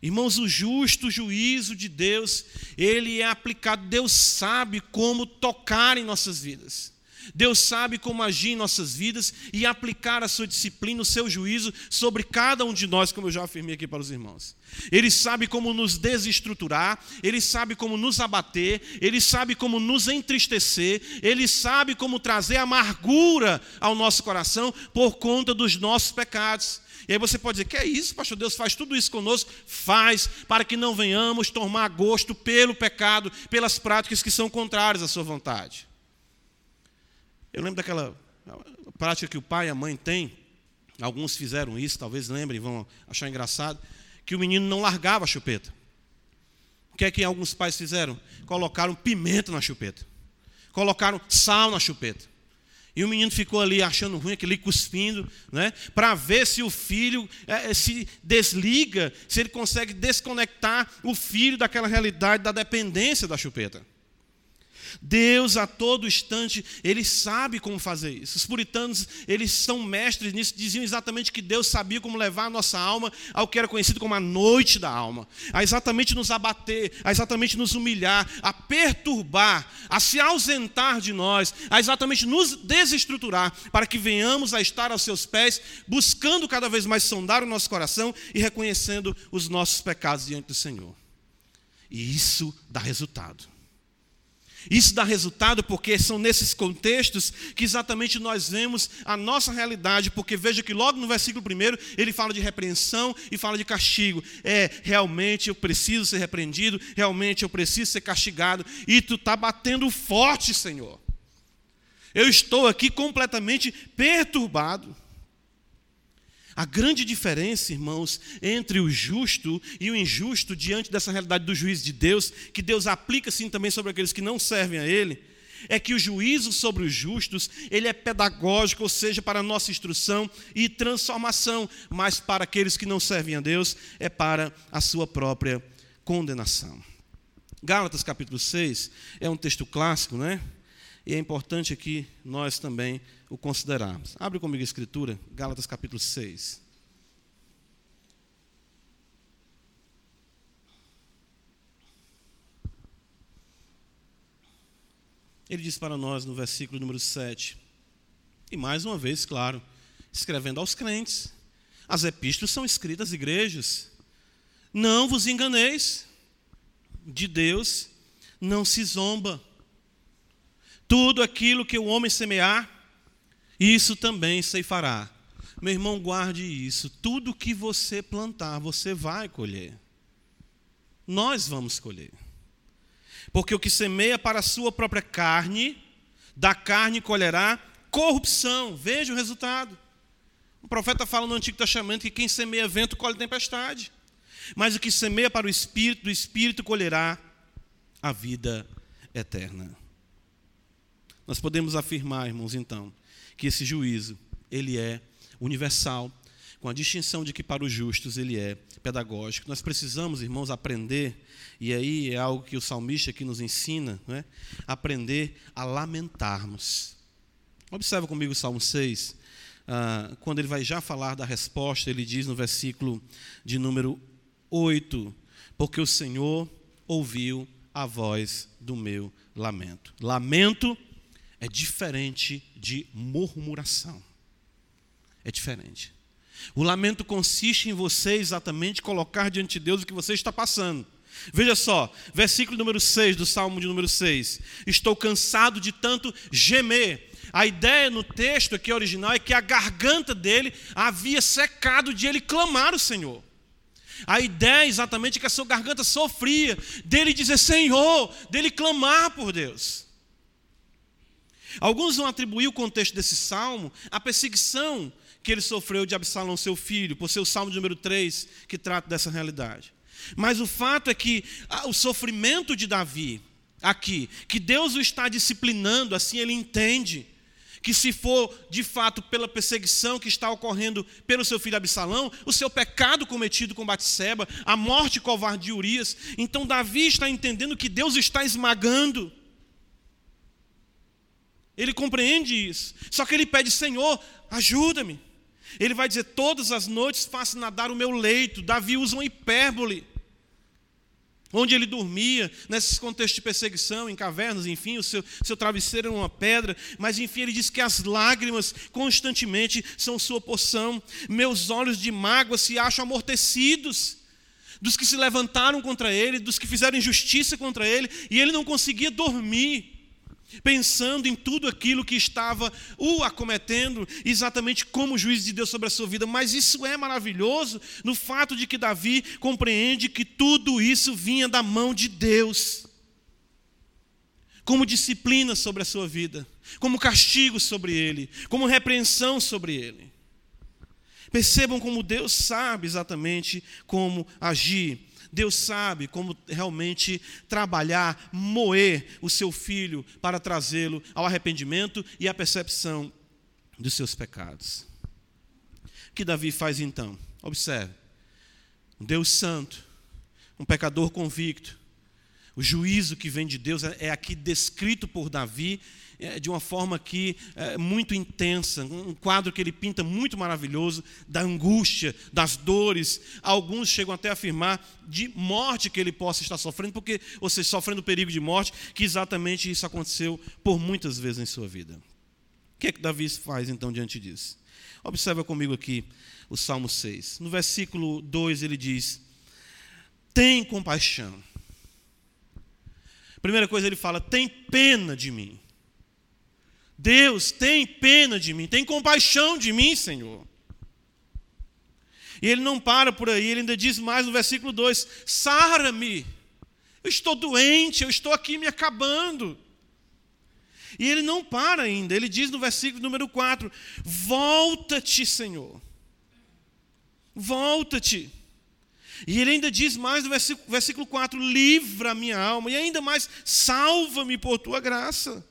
Irmãos, o justo juízo de Deus, ele é aplicado. Deus sabe como tocar em nossas vidas. Deus sabe como agir em nossas vidas e aplicar a sua disciplina, o seu juízo sobre cada um de nós, como eu já afirmei aqui para os irmãos. Ele sabe como nos desestruturar, ele sabe como nos abater, ele sabe como nos entristecer, ele sabe como trazer amargura ao nosso coração por conta dos nossos pecados. E aí você pode dizer: que é isso, pastor? Deus faz tudo isso conosco? Faz, para que não venhamos tomar gosto pelo pecado, pelas práticas que são contrárias à sua vontade. Eu lembro daquela prática que o pai e a mãe têm, alguns fizeram isso, talvez lembrem, vão achar engraçado, que o menino não largava a chupeta. O que é que alguns pais fizeram? Colocaram pimenta na chupeta, colocaram sal na chupeta. E o menino ficou ali achando ruim, aquele cuspindo, né? para ver se o filho é, é, se desliga, se ele consegue desconectar o filho daquela realidade da dependência da chupeta. Deus a todo instante, ele sabe como fazer isso. Os puritanos, eles são mestres nisso, diziam exatamente que Deus sabia como levar a nossa alma ao que era conhecido como a noite da alma, a exatamente nos abater, a exatamente nos humilhar, a perturbar, a se ausentar de nós, a exatamente nos desestruturar, para que venhamos a estar aos seus pés, buscando cada vez mais sondar o nosso coração e reconhecendo os nossos pecados diante do Senhor. E isso dá resultado. Isso dá resultado porque são nesses contextos que exatamente nós vemos a nossa realidade, porque veja que logo no versículo 1 ele fala de repreensão e fala de castigo. É, realmente eu preciso ser repreendido, realmente eu preciso ser castigado, e tu está batendo forte, Senhor. Eu estou aqui completamente perturbado. A grande diferença, irmãos, entre o justo e o injusto diante dessa realidade do juízo de Deus, que Deus aplica sim também sobre aqueles que não servem a Ele, é que o juízo sobre os justos, ele é pedagógico, ou seja, para nossa instrução e transformação, mas para aqueles que não servem a Deus, é para a sua própria condenação. Gálatas capítulo 6 é um texto clássico, né? E é importante aqui nós também o considerarmos. Abre comigo a escritura, Gálatas capítulo 6. Ele diz para nós no versículo número 7, e mais uma vez, claro, escrevendo aos crentes, as epístolas são escritas às igrejas. Não vos enganeis, de Deus não se zomba. Tudo aquilo que o homem semear, isso também ceifará. Meu irmão, guarde isso. Tudo que você plantar, você vai colher. Nós vamos colher. Porque o que semeia para a sua própria carne, da carne colherá corrupção. Veja o resultado. O profeta fala no Antigo Testamento que quem semeia vento colhe tempestade. Mas o que semeia para o espírito, do espírito colherá a vida eterna. Nós podemos afirmar, irmãos, então, que esse juízo, ele é universal, com a distinção de que para os justos ele é pedagógico. Nós precisamos, irmãos, aprender, e aí é algo que o salmista aqui nos ensina, é? aprender a lamentarmos. Observa comigo o Salmo 6, ah, quando ele vai já falar da resposta, ele diz no versículo de número 8: Porque o Senhor ouviu a voz do meu lamento. Lamento é diferente de murmuração. É diferente. O lamento consiste em você exatamente colocar diante de Deus o que você está passando. Veja só, versículo número 6 do Salmo de número 6. Estou cansado de tanto gemer. A ideia no texto aqui original é que a garganta dele havia secado de ele clamar o Senhor. A ideia é exatamente que a sua garganta sofria dele dizer Senhor, dele clamar por Deus. Alguns vão atribuir o contexto desse salmo à perseguição que ele sofreu de Absalão, seu filho, por ser o salmo número 3 que trata dessa realidade. Mas o fato é que ah, o sofrimento de Davi, aqui, que Deus o está disciplinando, assim ele entende que se for de fato pela perseguição que está ocorrendo pelo seu filho Absalão, o seu pecado cometido com Batseba, a morte covarde de Urias, então Davi está entendendo que Deus está esmagando. Ele compreende isso. Só que ele pede, Senhor, ajuda-me. Ele vai dizer: Todas as noites faço nadar o meu leito. Davi usa uma hipérbole onde ele dormia, nesses contextos de perseguição, em cavernas, enfim, o seu, seu travesseiro era uma pedra, mas enfim, ele diz que as lágrimas constantemente são sua porção, meus olhos de mágoa se acham amortecidos, dos que se levantaram contra ele, dos que fizeram injustiça contra ele, e ele não conseguia dormir pensando em tudo aquilo que estava o acometendo, exatamente como juiz de Deus sobre a sua vida. Mas isso é maravilhoso no fato de que Davi compreende que tudo isso vinha da mão de Deus. Como disciplina sobre a sua vida, como castigo sobre ele, como repreensão sobre ele. Percebam como Deus sabe exatamente como agir. Deus sabe como realmente trabalhar, moer o seu filho para trazê-lo ao arrependimento e à percepção dos seus pecados. O que Davi faz então? Observe. Um Deus santo, um pecador convicto. O juízo que vem de Deus é, é aqui descrito por Davi é, de uma forma aqui é, muito intensa, um quadro que ele pinta muito maravilhoso, da angústia, das dores. Alguns chegam até a afirmar de morte que ele possa estar sofrendo, porque, seja, sofrendo perigo de morte, que exatamente isso aconteceu por muitas vezes em sua vida. O que é que Davi faz então diante disso? Observa comigo aqui o Salmo 6. No versículo 2 ele diz: Tem compaixão. Primeira coisa ele fala: Tem pena de mim. Deus, tem pena de mim, tem compaixão de mim, Senhor. E ele não para por aí, ele ainda diz mais no versículo 2: Sara-me, eu estou doente, eu estou aqui me acabando. E ele não para ainda, ele diz no versículo número 4: Volta-te, Senhor, volta-te. E ele ainda diz mais no versículo, versículo 4: Livra a minha alma, e ainda mais, salva-me por tua graça.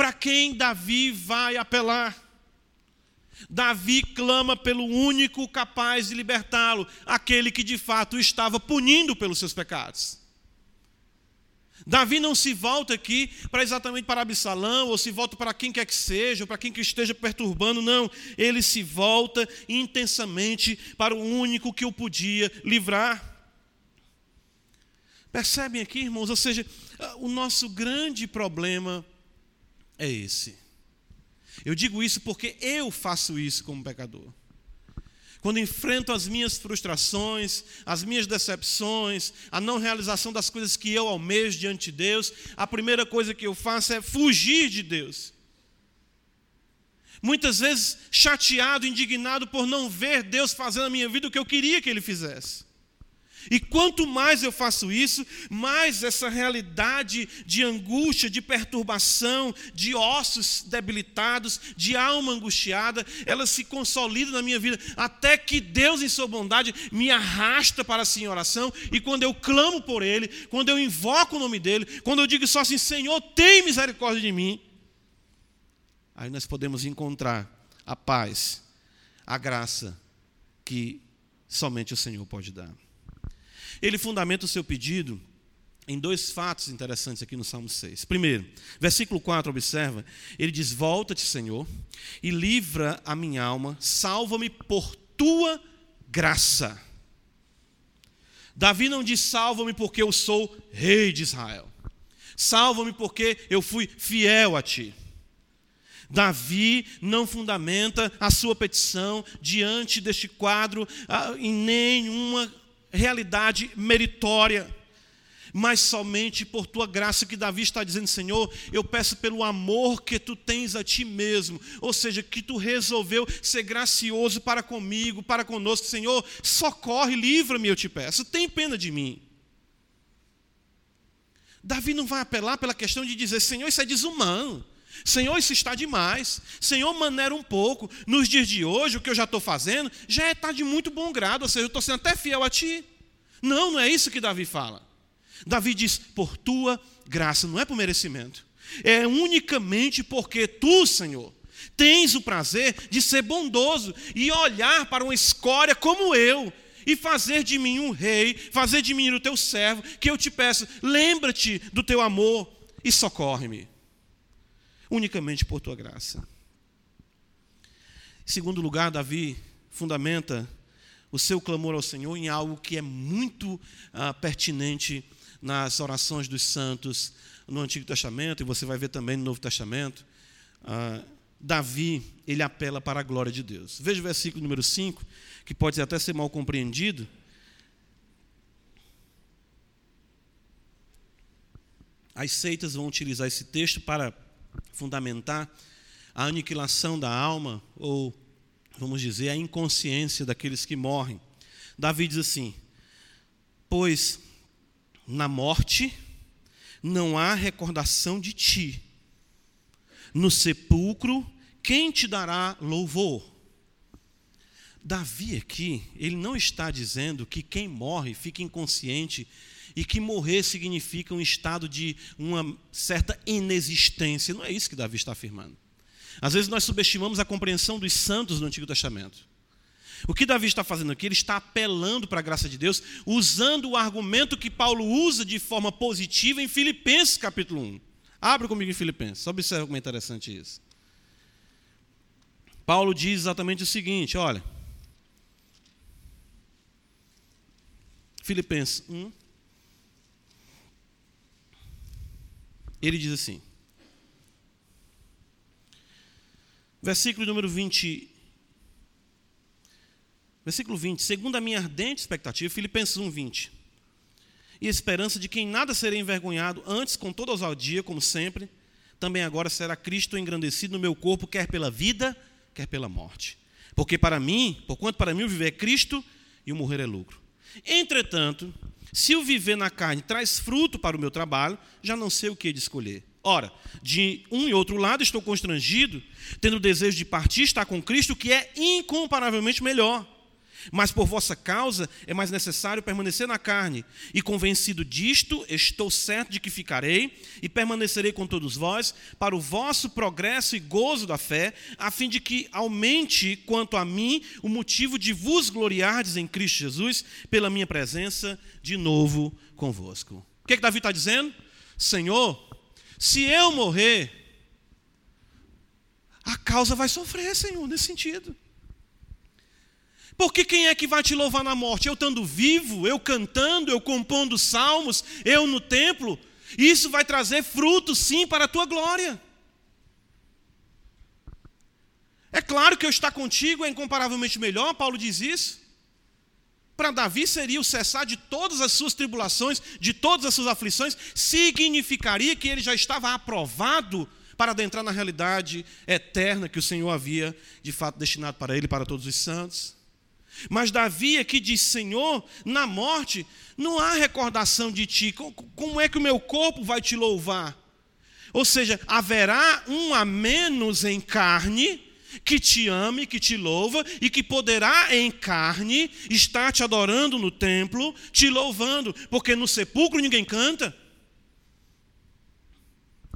Para quem Davi vai apelar? Davi clama pelo único capaz de libertá-lo, aquele que de fato estava punindo pelos seus pecados. Davi não se volta aqui para exatamente para Absalão, ou se volta para quem quer que seja, ou para quem que esteja perturbando, não. Ele se volta intensamente para o único que o podia livrar. Percebem aqui, irmãos? Ou seja, o nosso grande problema é esse. Eu digo isso porque eu faço isso como pecador. Quando enfrento as minhas frustrações, as minhas decepções, a não realização das coisas que eu almejo diante de Deus, a primeira coisa que eu faço é fugir de Deus. Muitas vezes chateado, indignado por não ver Deus fazendo na minha vida o que eu queria que Ele fizesse. E quanto mais eu faço isso, mais essa realidade de angústia, de perturbação, de ossos debilitados, de alma angustiada, ela se consolida na minha vida, até que Deus, em Sua bondade, me arrasta para si em oração. E quando eu clamo por Ele, quando eu invoco o nome dEle, quando eu digo só assim: Senhor, tem misericórdia de mim, aí nós podemos encontrar a paz, a graça que somente o Senhor pode dar. Ele fundamenta o seu pedido em dois fatos interessantes aqui no Salmo 6. Primeiro, versículo 4, observa, ele diz: Volta-te, Senhor, e livra a minha alma, salva-me por tua graça. Davi não diz: Salva-me porque eu sou rei de Israel. Salva-me porque eu fui fiel a ti. Davi não fundamenta a sua petição diante deste quadro ah, em nenhuma realidade meritória, mas somente por tua graça que Davi está dizendo, Senhor, eu peço pelo amor que tu tens a ti mesmo, ou seja, que tu resolveu ser gracioso para comigo, para conosco, Senhor, socorre, livra-me, eu te peço, tem pena de mim. Davi não vai apelar pela questão de dizer, Senhor, isso é desumano. Senhor, isso está demais. Senhor, maneira um pouco. Nos dias de hoje, o que eu já estou fazendo já está é de muito bom grado, ou seja, eu estou sendo até fiel a Ti. Não, não é isso que Davi fala. Davi diz: por tua graça, não é por merecimento. É unicamente porque tu, Senhor, tens o prazer de ser bondoso e olhar para uma escória como eu e fazer de mim um rei, fazer de mim o teu servo, que eu te peço, lembra-te do teu amor e socorre-me. Unicamente por tua graça. Em segundo lugar, Davi fundamenta o seu clamor ao Senhor em algo que é muito ah, pertinente nas orações dos santos no Antigo Testamento, e você vai ver também no Novo Testamento. Ah, Davi, ele apela para a glória de Deus. Veja o versículo número 5, que pode até ser mal compreendido. As seitas vão utilizar esse texto para fundamentar a aniquilação da alma, ou, vamos dizer, a inconsciência daqueles que morrem. Davi diz assim: Pois na morte não há recordação de ti no sepulcro, quem te dará louvor? Davi aqui, ele não está dizendo que quem morre fica inconsciente e que morrer significa um estado de uma certa inexistência. Não é isso que Davi está afirmando. Às vezes nós subestimamos a compreensão dos santos no Antigo Testamento. O que Davi está fazendo aqui? Ele está apelando para a graça de Deus, usando o argumento que Paulo usa de forma positiva em Filipenses capítulo 1. Abre comigo em Filipenses, só observa como é interessante isso. Paulo diz exatamente o seguinte: olha. Filipenses 1. Ele diz assim. Versículo número 20. Versículo 20. Segundo a minha ardente expectativa, Filipenses 1, 20 e esperança de que em nada serei envergonhado, antes com toda ousadia, como sempre, também agora será Cristo engrandecido no meu corpo, quer pela vida, quer pela morte. Porque para mim, porquanto para mim o viver é Cristo e o morrer é lucro. Entretanto, se o viver na carne traz fruto para o meu trabalho, já não sei o que de escolher. Ora, de um e outro lado estou constrangido, tendo o desejo de partir, estar com Cristo, que é incomparavelmente melhor mas por vossa causa é mais necessário permanecer na carne. E convencido disto, estou certo de que ficarei e permanecerei com todos vós, para o vosso progresso e gozo da fé, a fim de que aumente, quanto a mim, o motivo de vos gloriardes em Cristo Jesus, pela minha presença de novo convosco. O que, é que Davi está dizendo? Senhor, se eu morrer, a causa vai sofrer, Senhor, nesse sentido. Porque quem é que vai te louvar na morte? Eu estando vivo, eu cantando, eu compondo salmos, eu no templo. Isso vai trazer fruto, sim, para a tua glória. É claro que eu estar contigo é incomparavelmente melhor, Paulo diz isso. Para Davi seria o cessar de todas as suas tribulações, de todas as suas aflições, significaria que ele já estava aprovado para adentrar na realidade eterna que o Senhor havia de fato destinado para ele para todos os santos. Mas Davi aqui diz: Senhor, na morte não há recordação de ti. Como é que o meu corpo vai te louvar? Ou seja, haverá um a menos em carne que te ame, que te louva e que poderá em carne estar te adorando no templo, te louvando, porque no sepulcro ninguém canta.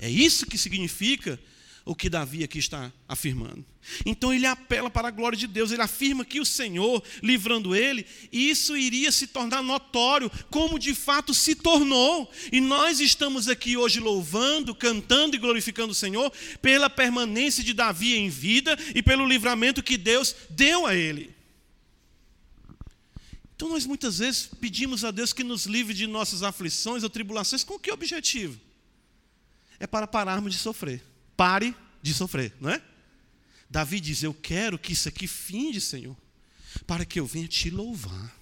É isso que significa o que Davi aqui está afirmando. Então ele apela para a glória de Deus, ele afirma que o Senhor, livrando ele, isso iria se tornar notório, como de fato se tornou. E nós estamos aqui hoje louvando, cantando e glorificando o Senhor pela permanência de Davi em vida e pelo livramento que Deus deu a ele. Então nós muitas vezes pedimos a Deus que nos livre de nossas aflições ou tribulações, com que objetivo? É para pararmos de sofrer. Pare de sofrer, não é? Davi diz: Eu quero que isso aqui finde, Senhor, para que eu venha te louvar.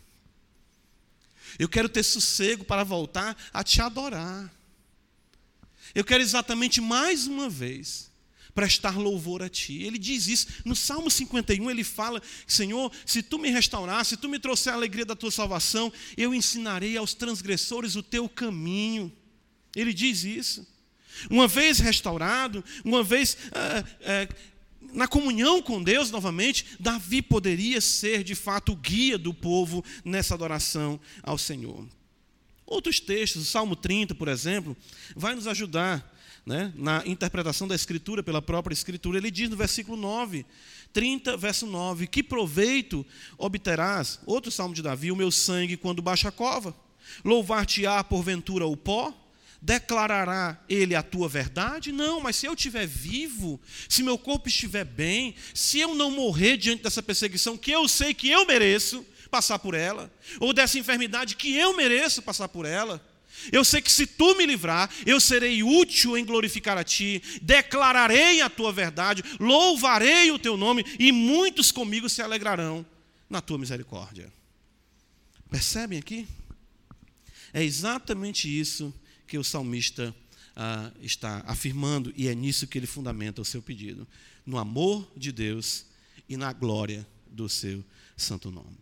Eu quero ter sossego para voltar a te adorar. Eu quero exatamente mais uma vez prestar louvor a ti. Ele diz isso. No Salmo 51, ele fala: Senhor, se tu me restaurar, se tu me trouxer a alegria da tua salvação, eu ensinarei aos transgressores o teu caminho. Ele diz isso. Uma vez restaurado, uma vez ah, ah, na comunhão com Deus novamente, Davi poderia ser de fato o guia do povo nessa adoração ao Senhor. Outros textos, o Salmo 30, por exemplo, vai nos ajudar né, na interpretação da Escritura, pela própria Escritura. Ele diz no versículo 9, 30, verso 9: Que proveito obterás, outro salmo de Davi, o meu sangue quando baixa a cova? Louvar-te-á porventura o pó? Declarará ele a tua verdade? Não, mas se eu estiver vivo, se meu corpo estiver bem, se eu não morrer diante dessa perseguição, que eu sei que eu mereço passar por ela, ou dessa enfermidade que eu mereço passar por ela, eu sei que se tu me livrar, eu serei útil em glorificar a ti, declararei a tua verdade, louvarei o teu nome, e muitos comigo se alegrarão na tua misericórdia. Percebem aqui? É exatamente isso que o salmista ah, está afirmando, e é nisso que ele fundamenta o seu pedido: no amor de Deus e na glória do seu santo nome.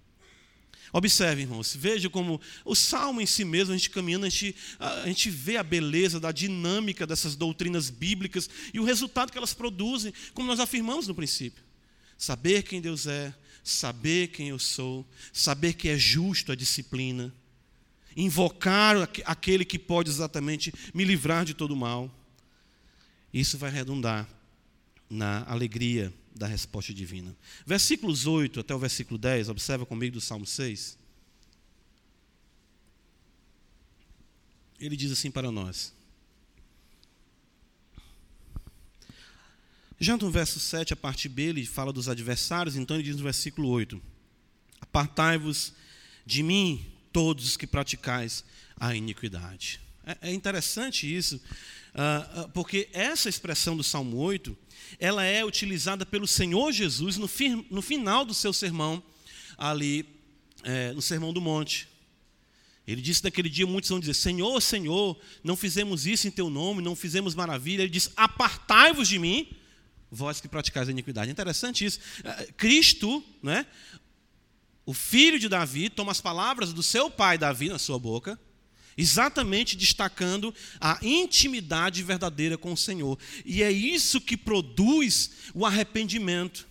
Observe, irmãos, veja como o salmo em si mesmo, a gente caminhando, a gente, a gente vê a beleza da dinâmica dessas doutrinas bíblicas e o resultado que elas produzem, como nós afirmamos no princípio. Saber quem Deus é, saber quem eu sou, saber que é justo a disciplina, invocar aquele que pode exatamente me livrar de todo mal. Isso vai redundar na alegria da resposta divina. Versículos 8 até o versículo 10, observa comigo do Salmo 6. Ele diz assim para nós. Já no verso 7, a parte B, ele fala dos adversários, então ele diz no versículo 8: Apartai-vos de mim, todos os que praticais a iniquidade. É, é interessante isso, uh, uh, porque essa expressão do Salmo 8 ela é utilizada pelo Senhor Jesus no, no final do seu sermão, ali é, no Sermão do Monte. Ele disse naquele dia, muitos vão dizer: Senhor, Senhor, não fizemos isso em teu nome, não fizemos maravilha. Ele diz: Apartai-vos de mim, vós que praticais a iniquidade. Interessante isso. É, Cristo, né, o filho de Davi, toma as palavras do seu pai Davi na sua boca exatamente destacando a intimidade verdadeira com o Senhor. E é isso que produz o arrependimento.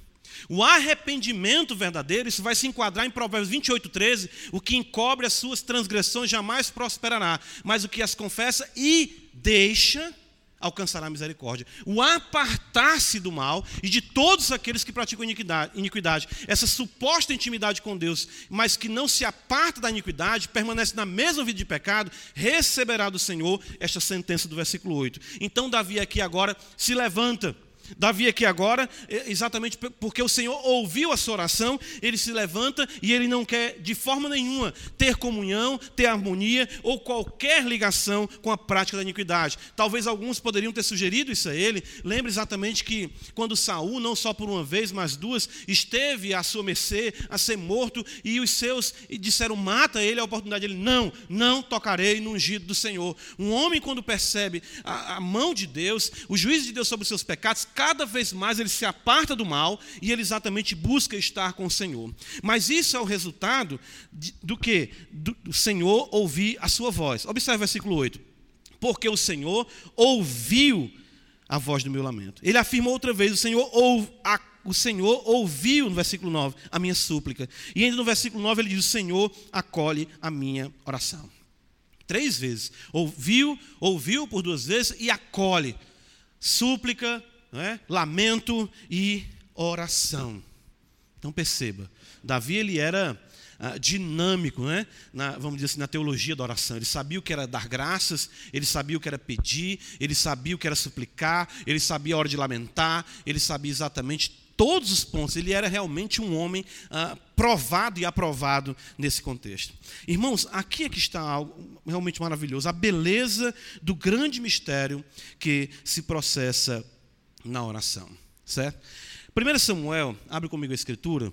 O arrependimento verdadeiro, isso vai se enquadrar em Provérbios 28, 13: o que encobre as suas transgressões jamais prosperará, mas o que as confessa e deixa alcançará misericórdia. O apartar-se do mal e de todos aqueles que praticam iniquidade, iniquidade, essa suposta intimidade com Deus, mas que não se aparta da iniquidade, permanece na mesma vida de pecado, receberá do Senhor esta sentença do versículo 8. Então, Davi aqui agora se levanta Davi aqui agora, é, exatamente porque o Senhor ouviu a sua oração, ele se levanta e ele não quer de forma nenhuma ter comunhão, ter harmonia ou qualquer ligação com a prática da iniquidade. Talvez alguns poderiam ter sugerido isso a ele. Lembre exatamente que quando Saul, não só por uma vez, mas duas, esteve à sua mercê, a ser morto, e os seus disseram: mata ele, a oportunidade. Ele, não, não tocarei no ungido do Senhor. Um homem, quando percebe a, a mão de Deus, o juízo de Deus sobre os seus pecados, cada vez mais ele se aparta do mal e ele exatamente busca estar com o Senhor. Mas isso é o resultado de, do que? Do, do Senhor ouvir a sua voz. Observe o versículo 8. Porque o Senhor ouviu a voz do meu lamento. Ele afirmou outra vez: o Senhor, ou, a, o Senhor ouviu, no versículo 9, a minha súplica. E ainda no versículo 9 ele diz: O Senhor acolhe a minha oração. Três vezes. Ouviu, ouviu por duas vezes e acolhe. Súplica, é? lamento e oração. Então perceba, Davi ele era ah, dinâmico, né? na, vamos dizer assim, na teologia da oração. Ele sabia o que era dar graças, ele sabia o que era pedir, ele sabia o que era suplicar, ele sabia a hora de lamentar, ele sabia exatamente todos os pontos. Ele era realmente um homem ah, provado e aprovado nesse contexto. Irmãos, aqui é que está algo realmente maravilhoso, a beleza do grande mistério que se processa na oração, certo? 1 Samuel, abre comigo a escritura,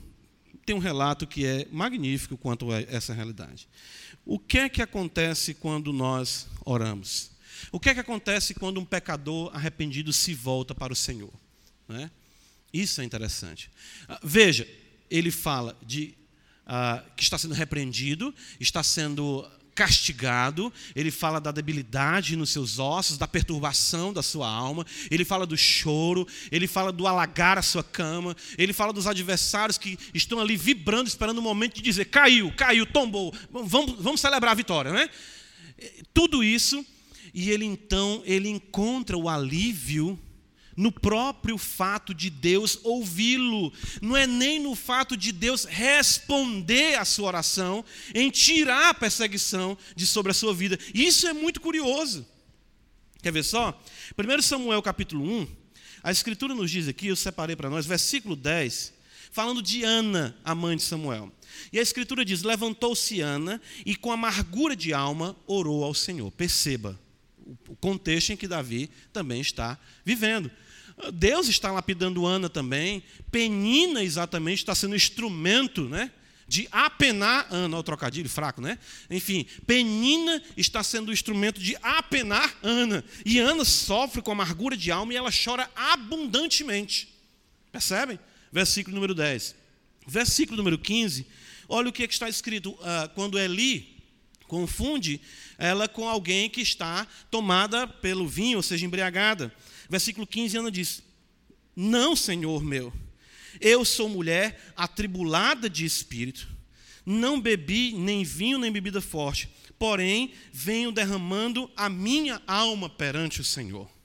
tem um relato que é magnífico quanto a essa realidade. O que é que acontece quando nós oramos? O que é que acontece quando um pecador arrependido se volta para o Senhor? Né? Isso é interessante. Ah, veja, ele fala de uh, que está sendo repreendido, está sendo castigado, ele fala da debilidade nos seus ossos, da perturbação da sua alma, ele fala do choro, ele fala do alagar a sua cama, ele fala dos adversários que estão ali vibrando, esperando o momento de dizer: caiu, caiu, tombou, vamos, vamos celebrar a vitória, né? tudo isso, e ele então ele encontra o alívio no próprio fato de Deus ouvi-lo, não é nem no fato de Deus responder à sua oração, em tirar a perseguição de sobre a sua vida. Isso é muito curioso. Quer ver só? 1 Samuel capítulo 1, a escritura nos diz aqui, eu separei para nós, versículo 10, falando de Ana, a mãe de Samuel. E a escritura diz: Levantou-se Ana e com amargura de alma orou ao Senhor. Perceba o contexto em que Davi também está vivendo. Deus está lapidando Ana também. Penina, exatamente, está sendo instrumento né, de apenar Ana. O trocadilho fraco, né? Enfim, Penina está sendo o instrumento de apenar Ana. E Ana sofre com amargura de alma e ela chora abundantemente. Percebem? Versículo número 10. Versículo número 15. Olha o que, é que está escrito. Uh, quando Eli confunde ela com alguém que está tomada pelo vinho, ou seja, embriagada. Versículo 15, Ana diz: Não, Senhor meu, eu sou mulher atribulada de espírito, não bebi nem vinho nem bebida forte, porém venho derramando a minha alma perante o Senhor.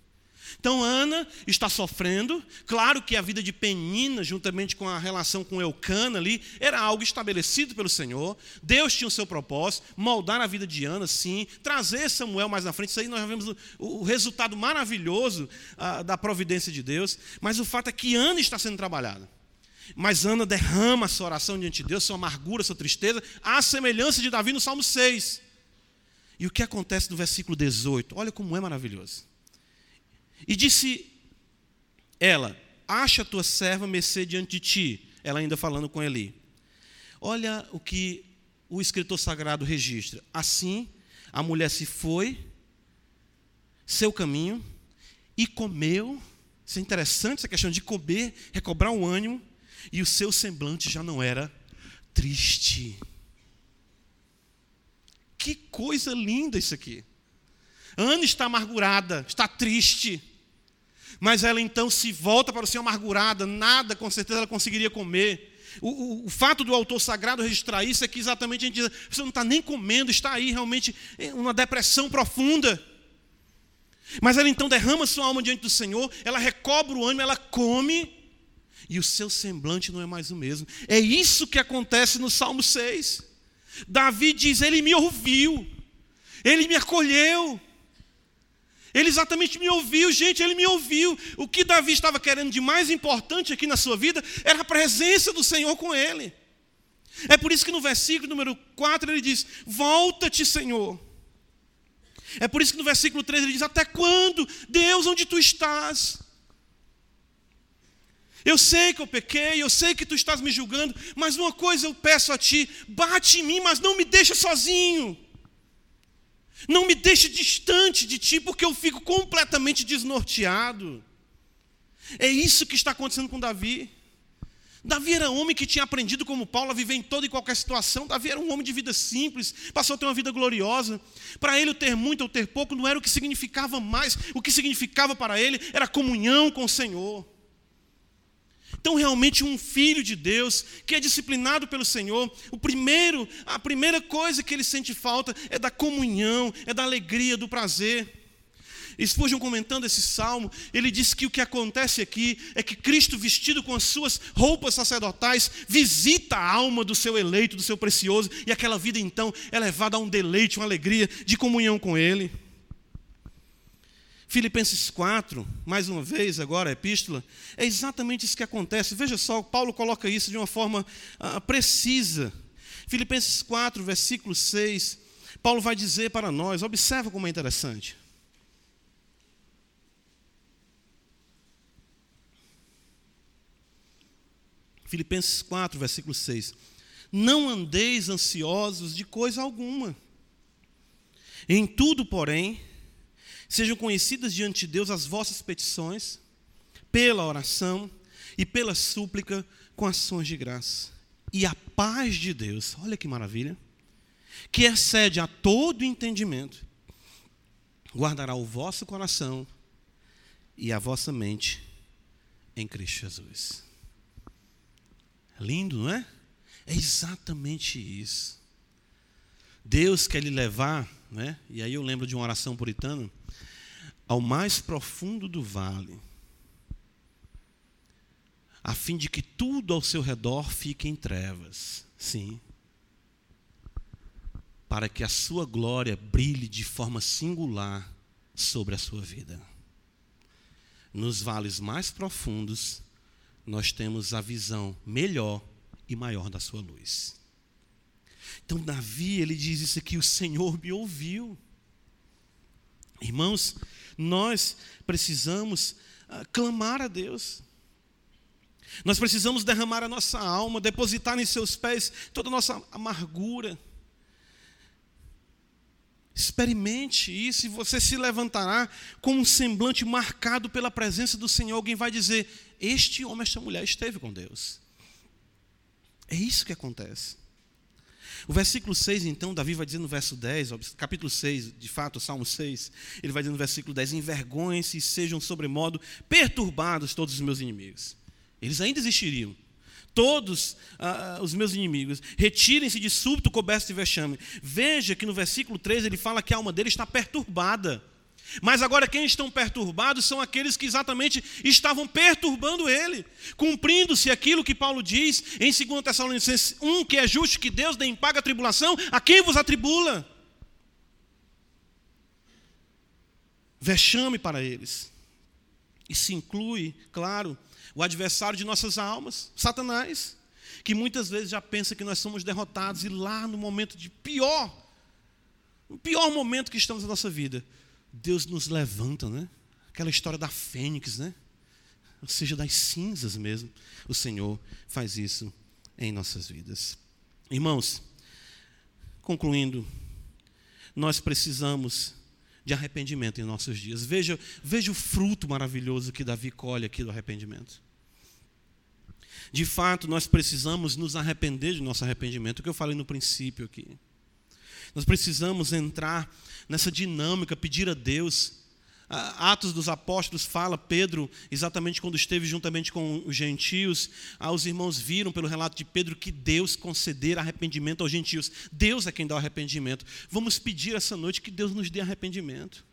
Então Ana está sofrendo. Claro que a vida de Penina, juntamente com a relação com Eucana ali, era algo estabelecido pelo Senhor. Deus tinha o seu propósito, moldar a vida de Ana, sim, trazer Samuel mais na frente. Isso aí nós já vemos o, o resultado maravilhoso ah, da providência de Deus. Mas o fato é que Ana está sendo trabalhada. Mas Ana derrama a sua oração diante de Deus, sua amargura, sua tristeza, à semelhança de Davi no Salmo 6. E o que acontece no versículo 18? Olha como é maravilhoso. E disse ela: Acha tua serva mercê diante de ti. Ela ainda falando com Eli. Olha o que o escritor sagrado registra. Assim, a mulher se foi, seu caminho, e comeu. Isso é interessante, essa questão de comer, recobrar o ânimo, e o seu semblante já não era triste. Que coisa linda isso aqui. Ana está amargurada, está triste. Mas ela então se volta para o Senhor amargurada, nada com certeza ela conseguiria comer. O, o, o, fato do autor sagrado registrar isso é que exatamente a gente diz: você não está nem comendo, está aí realmente uma depressão profunda. Mas ela então derrama sua alma diante do Senhor, ela recobra o ânimo, ela come, e o seu semblante não é mais o mesmo. É isso que acontece no Salmo 6. Davi diz: Ele me ouviu, ele me acolheu. Ele exatamente me ouviu, gente, ele me ouviu. O que Davi estava querendo de mais importante aqui na sua vida era a presença do Senhor com ele. É por isso que no versículo número 4 ele diz: Volta-te, Senhor. É por isso que no versículo 3 ele diz: Até quando, Deus, onde tu estás? Eu sei que eu pequei, eu sei que tu estás me julgando, mas uma coisa eu peço a ti: bate em mim, mas não me deixa sozinho. Não me deixe distante de ti, porque eu fico completamente desnorteado. É isso que está acontecendo com Davi. Davi era homem que tinha aprendido, como Paulo, a viver em toda e qualquer situação. Davi era um homem de vida simples, passou a ter uma vida gloriosa. Para ele, o ter muito ou ter pouco não era o que significava mais. O que significava para ele era comunhão com o Senhor. Então, realmente, um filho de Deus que é disciplinado pelo Senhor, o primeiro, a primeira coisa que ele sente falta é da comunhão, é da alegria, do prazer. Spurgeon comentando esse salmo, ele diz que o que acontece aqui é que Cristo, vestido com as suas roupas sacerdotais, visita a alma do seu eleito, do seu precioso, e aquela vida então é levada a um deleite, uma alegria de comunhão com Ele. Filipenses 4, mais uma vez, agora a epístola, é exatamente isso que acontece. Veja só, Paulo coloca isso de uma forma ah, precisa. Filipenses 4, versículo 6, Paulo vai dizer para nós, observa como é interessante. Filipenses 4, versículo 6. Não andeis ansiosos de coisa alguma. Em tudo, porém, Sejam conhecidas diante de Deus as vossas petições, pela oração e pela súplica com ações de graça. E a paz de Deus, olha que maravilha, que excede a todo entendimento, guardará o vosso coração e a vossa mente em Cristo Jesus. Lindo, não é? É exatamente isso. Deus quer lhe levar né? e aí eu lembro de uma oração puritana, ao mais profundo do vale, a fim de que tudo ao seu redor fique em trevas. Sim. Para que a sua glória brilhe de forma singular sobre a sua vida. Nos vales mais profundos, nós temos a visão melhor e maior da sua luz. Então, Davi, ele diz isso aqui: o Senhor me ouviu. Irmãos, nós precisamos uh, clamar a Deus. Nós precisamos derramar a nossa alma, depositar em seus pés toda a nossa amargura. Experimente isso e você se levantará com um semblante marcado pela presença do Senhor. Alguém vai dizer: Este homem, esta mulher esteve com Deus. É isso que acontece. O versículo 6, então, Davi vai dizer no verso 10, capítulo 6, de fato, Salmo 6, ele vai dizer no versículo 10: Envergonhem-se e sejam sobremodo perturbados todos os meus inimigos. Eles ainda existiriam. Todos ah, ah os meus inimigos, retirem-se de súbito coberto de vexame. Veja que no versículo 3 ele fala que a alma dele está perturbada. Mas agora quem estão perturbados são aqueles que exatamente estavam perturbando ele, cumprindo-se aquilo que Paulo diz em 2 Tessalonicenses 1, que é justo que Deus dê em paga a tribulação a quem vos atribula. Vexame para eles. E se inclui, claro, o adversário de nossas almas, Satanás, que muitas vezes já pensa que nós somos derrotados e lá no momento de pior, no pior momento que estamos na nossa vida, Deus nos levanta, né? Aquela história da fênix, né? Ou seja, das cinzas mesmo. O Senhor faz isso em nossas vidas. Irmãos, concluindo, nós precisamos de arrependimento em nossos dias. Veja, veja o fruto maravilhoso que Davi colhe aqui do arrependimento. De fato, nós precisamos nos arrepender de nosso arrependimento, o que eu falei no princípio aqui. Nós precisamos entrar nessa dinâmica, pedir a Deus. Atos dos Apóstolos fala, Pedro, exatamente quando esteve juntamente com os gentios, os irmãos viram pelo relato de Pedro que Deus conceder arrependimento aos gentios. Deus é quem dá o arrependimento. Vamos pedir essa noite que Deus nos dê arrependimento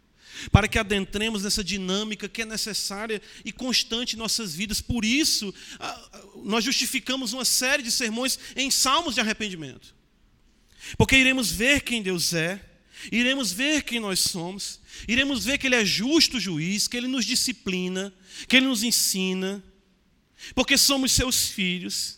para que adentremos nessa dinâmica que é necessária e constante em nossas vidas. Por isso, nós justificamos uma série de sermões em salmos de arrependimento. Porque iremos ver quem Deus é, iremos ver quem nós somos, iremos ver que Ele é justo juiz, que Ele nos disciplina, que Ele nos ensina, porque somos seus filhos.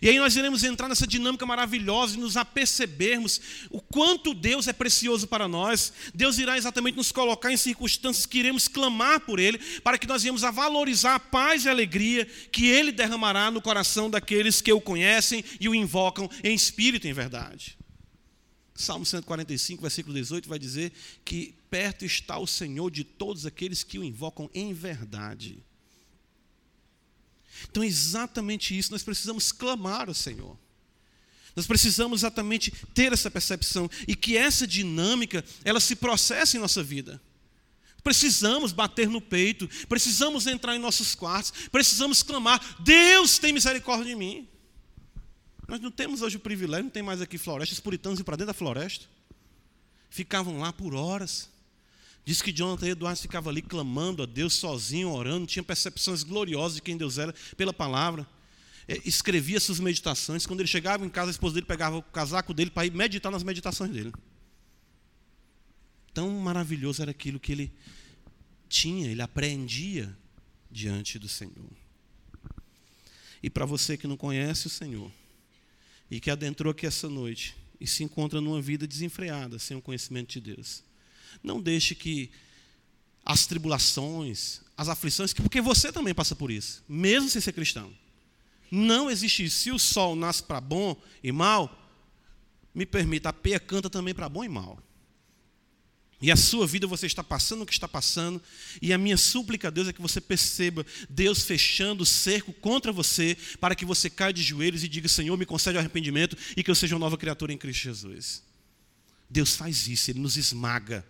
E aí nós iremos entrar nessa dinâmica maravilhosa e nos apercebermos o quanto Deus é precioso para nós. Deus irá exatamente nos colocar em circunstâncias que iremos clamar por Ele, para que nós venhamos a valorizar a paz e a alegria que Ele derramará no coração daqueles que o conhecem e o invocam em espírito e em verdade. Salmo 145, versículo 18, vai dizer que perto está o Senhor de todos aqueles que o invocam em verdade. Então é exatamente isso, nós precisamos clamar ao Senhor. Nós precisamos exatamente ter essa percepção e que essa dinâmica ela se processe em nossa vida. Precisamos bater no peito, precisamos entrar em nossos quartos, precisamos clamar: Deus tem misericórdia de mim. Nós não temos hoje o privilégio, não tem mais aqui florestas, os puritanos iam para dentro da floresta, ficavam lá por horas, Diz que Jonathan Edwards ficava ali clamando a Deus sozinho, orando, tinha percepções gloriosas de quem Deus era pela palavra. É, escrevia suas meditações. Quando ele chegava em casa, a esposa dele pegava o casaco dele para ir meditar nas meditações dele. Tão maravilhoso era aquilo que ele tinha, ele apreendia diante do Senhor. E para você que não conhece o Senhor, e que adentrou aqui essa noite, e se encontra numa vida desenfreada, sem o conhecimento de Deus, não deixe que as tribulações, as aflições, porque você também passa por isso, mesmo sem ser cristão. Não existe isso. Se o sol nasce para bom e mal, me permita, a peia canta também para bom e mal. E a sua vida você está passando o que está passando, e a minha súplica a Deus é que você perceba Deus fechando o cerco contra você, para que você caia de joelhos e diga: Senhor, me concede arrependimento e que eu seja uma nova criatura em Cristo Jesus. Deus faz isso, Ele nos esmaga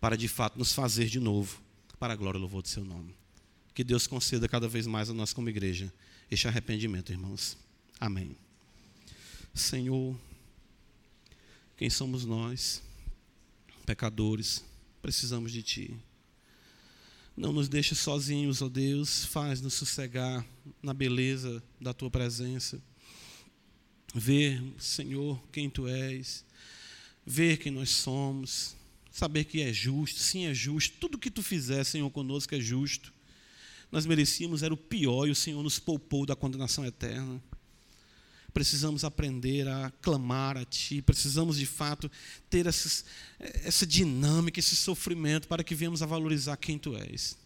para de fato nos fazer de novo, para a glória e louvor do seu nome. Que Deus conceda cada vez mais a nós como igreja este arrependimento, irmãos. Amém. Senhor, quem somos nós? pecadores, precisamos de Ti. Não nos deixe sozinhos, ó Deus, faz-nos sossegar na beleza da Tua presença. Ver, Senhor, quem Tu és, ver quem nós somos, saber que é justo, sim é justo, tudo que Tu fizer, Senhor, conosco é justo. Nós merecíamos, era o pior e o Senhor nos poupou da condenação eterna. Precisamos aprender a clamar a Ti, precisamos de fato ter essas, essa dinâmica, esse sofrimento, para que venhamos a valorizar quem Tu és.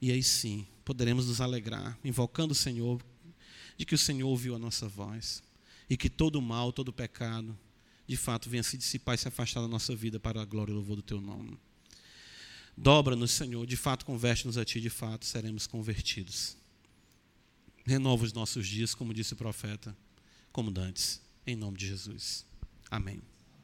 E aí sim, poderemos nos alegrar, invocando o Senhor, de que o Senhor ouviu a nossa voz e que todo mal, todo pecado, de fato, venha se dissipar e se afastar da nossa vida para a glória e louvor do Teu nome. Dobra-nos, Senhor, de fato, converte-nos a Ti, de fato, seremos convertidos. Renova os nossos dias, como disse o profeta, como dantes, em nome de Jesus. Amém.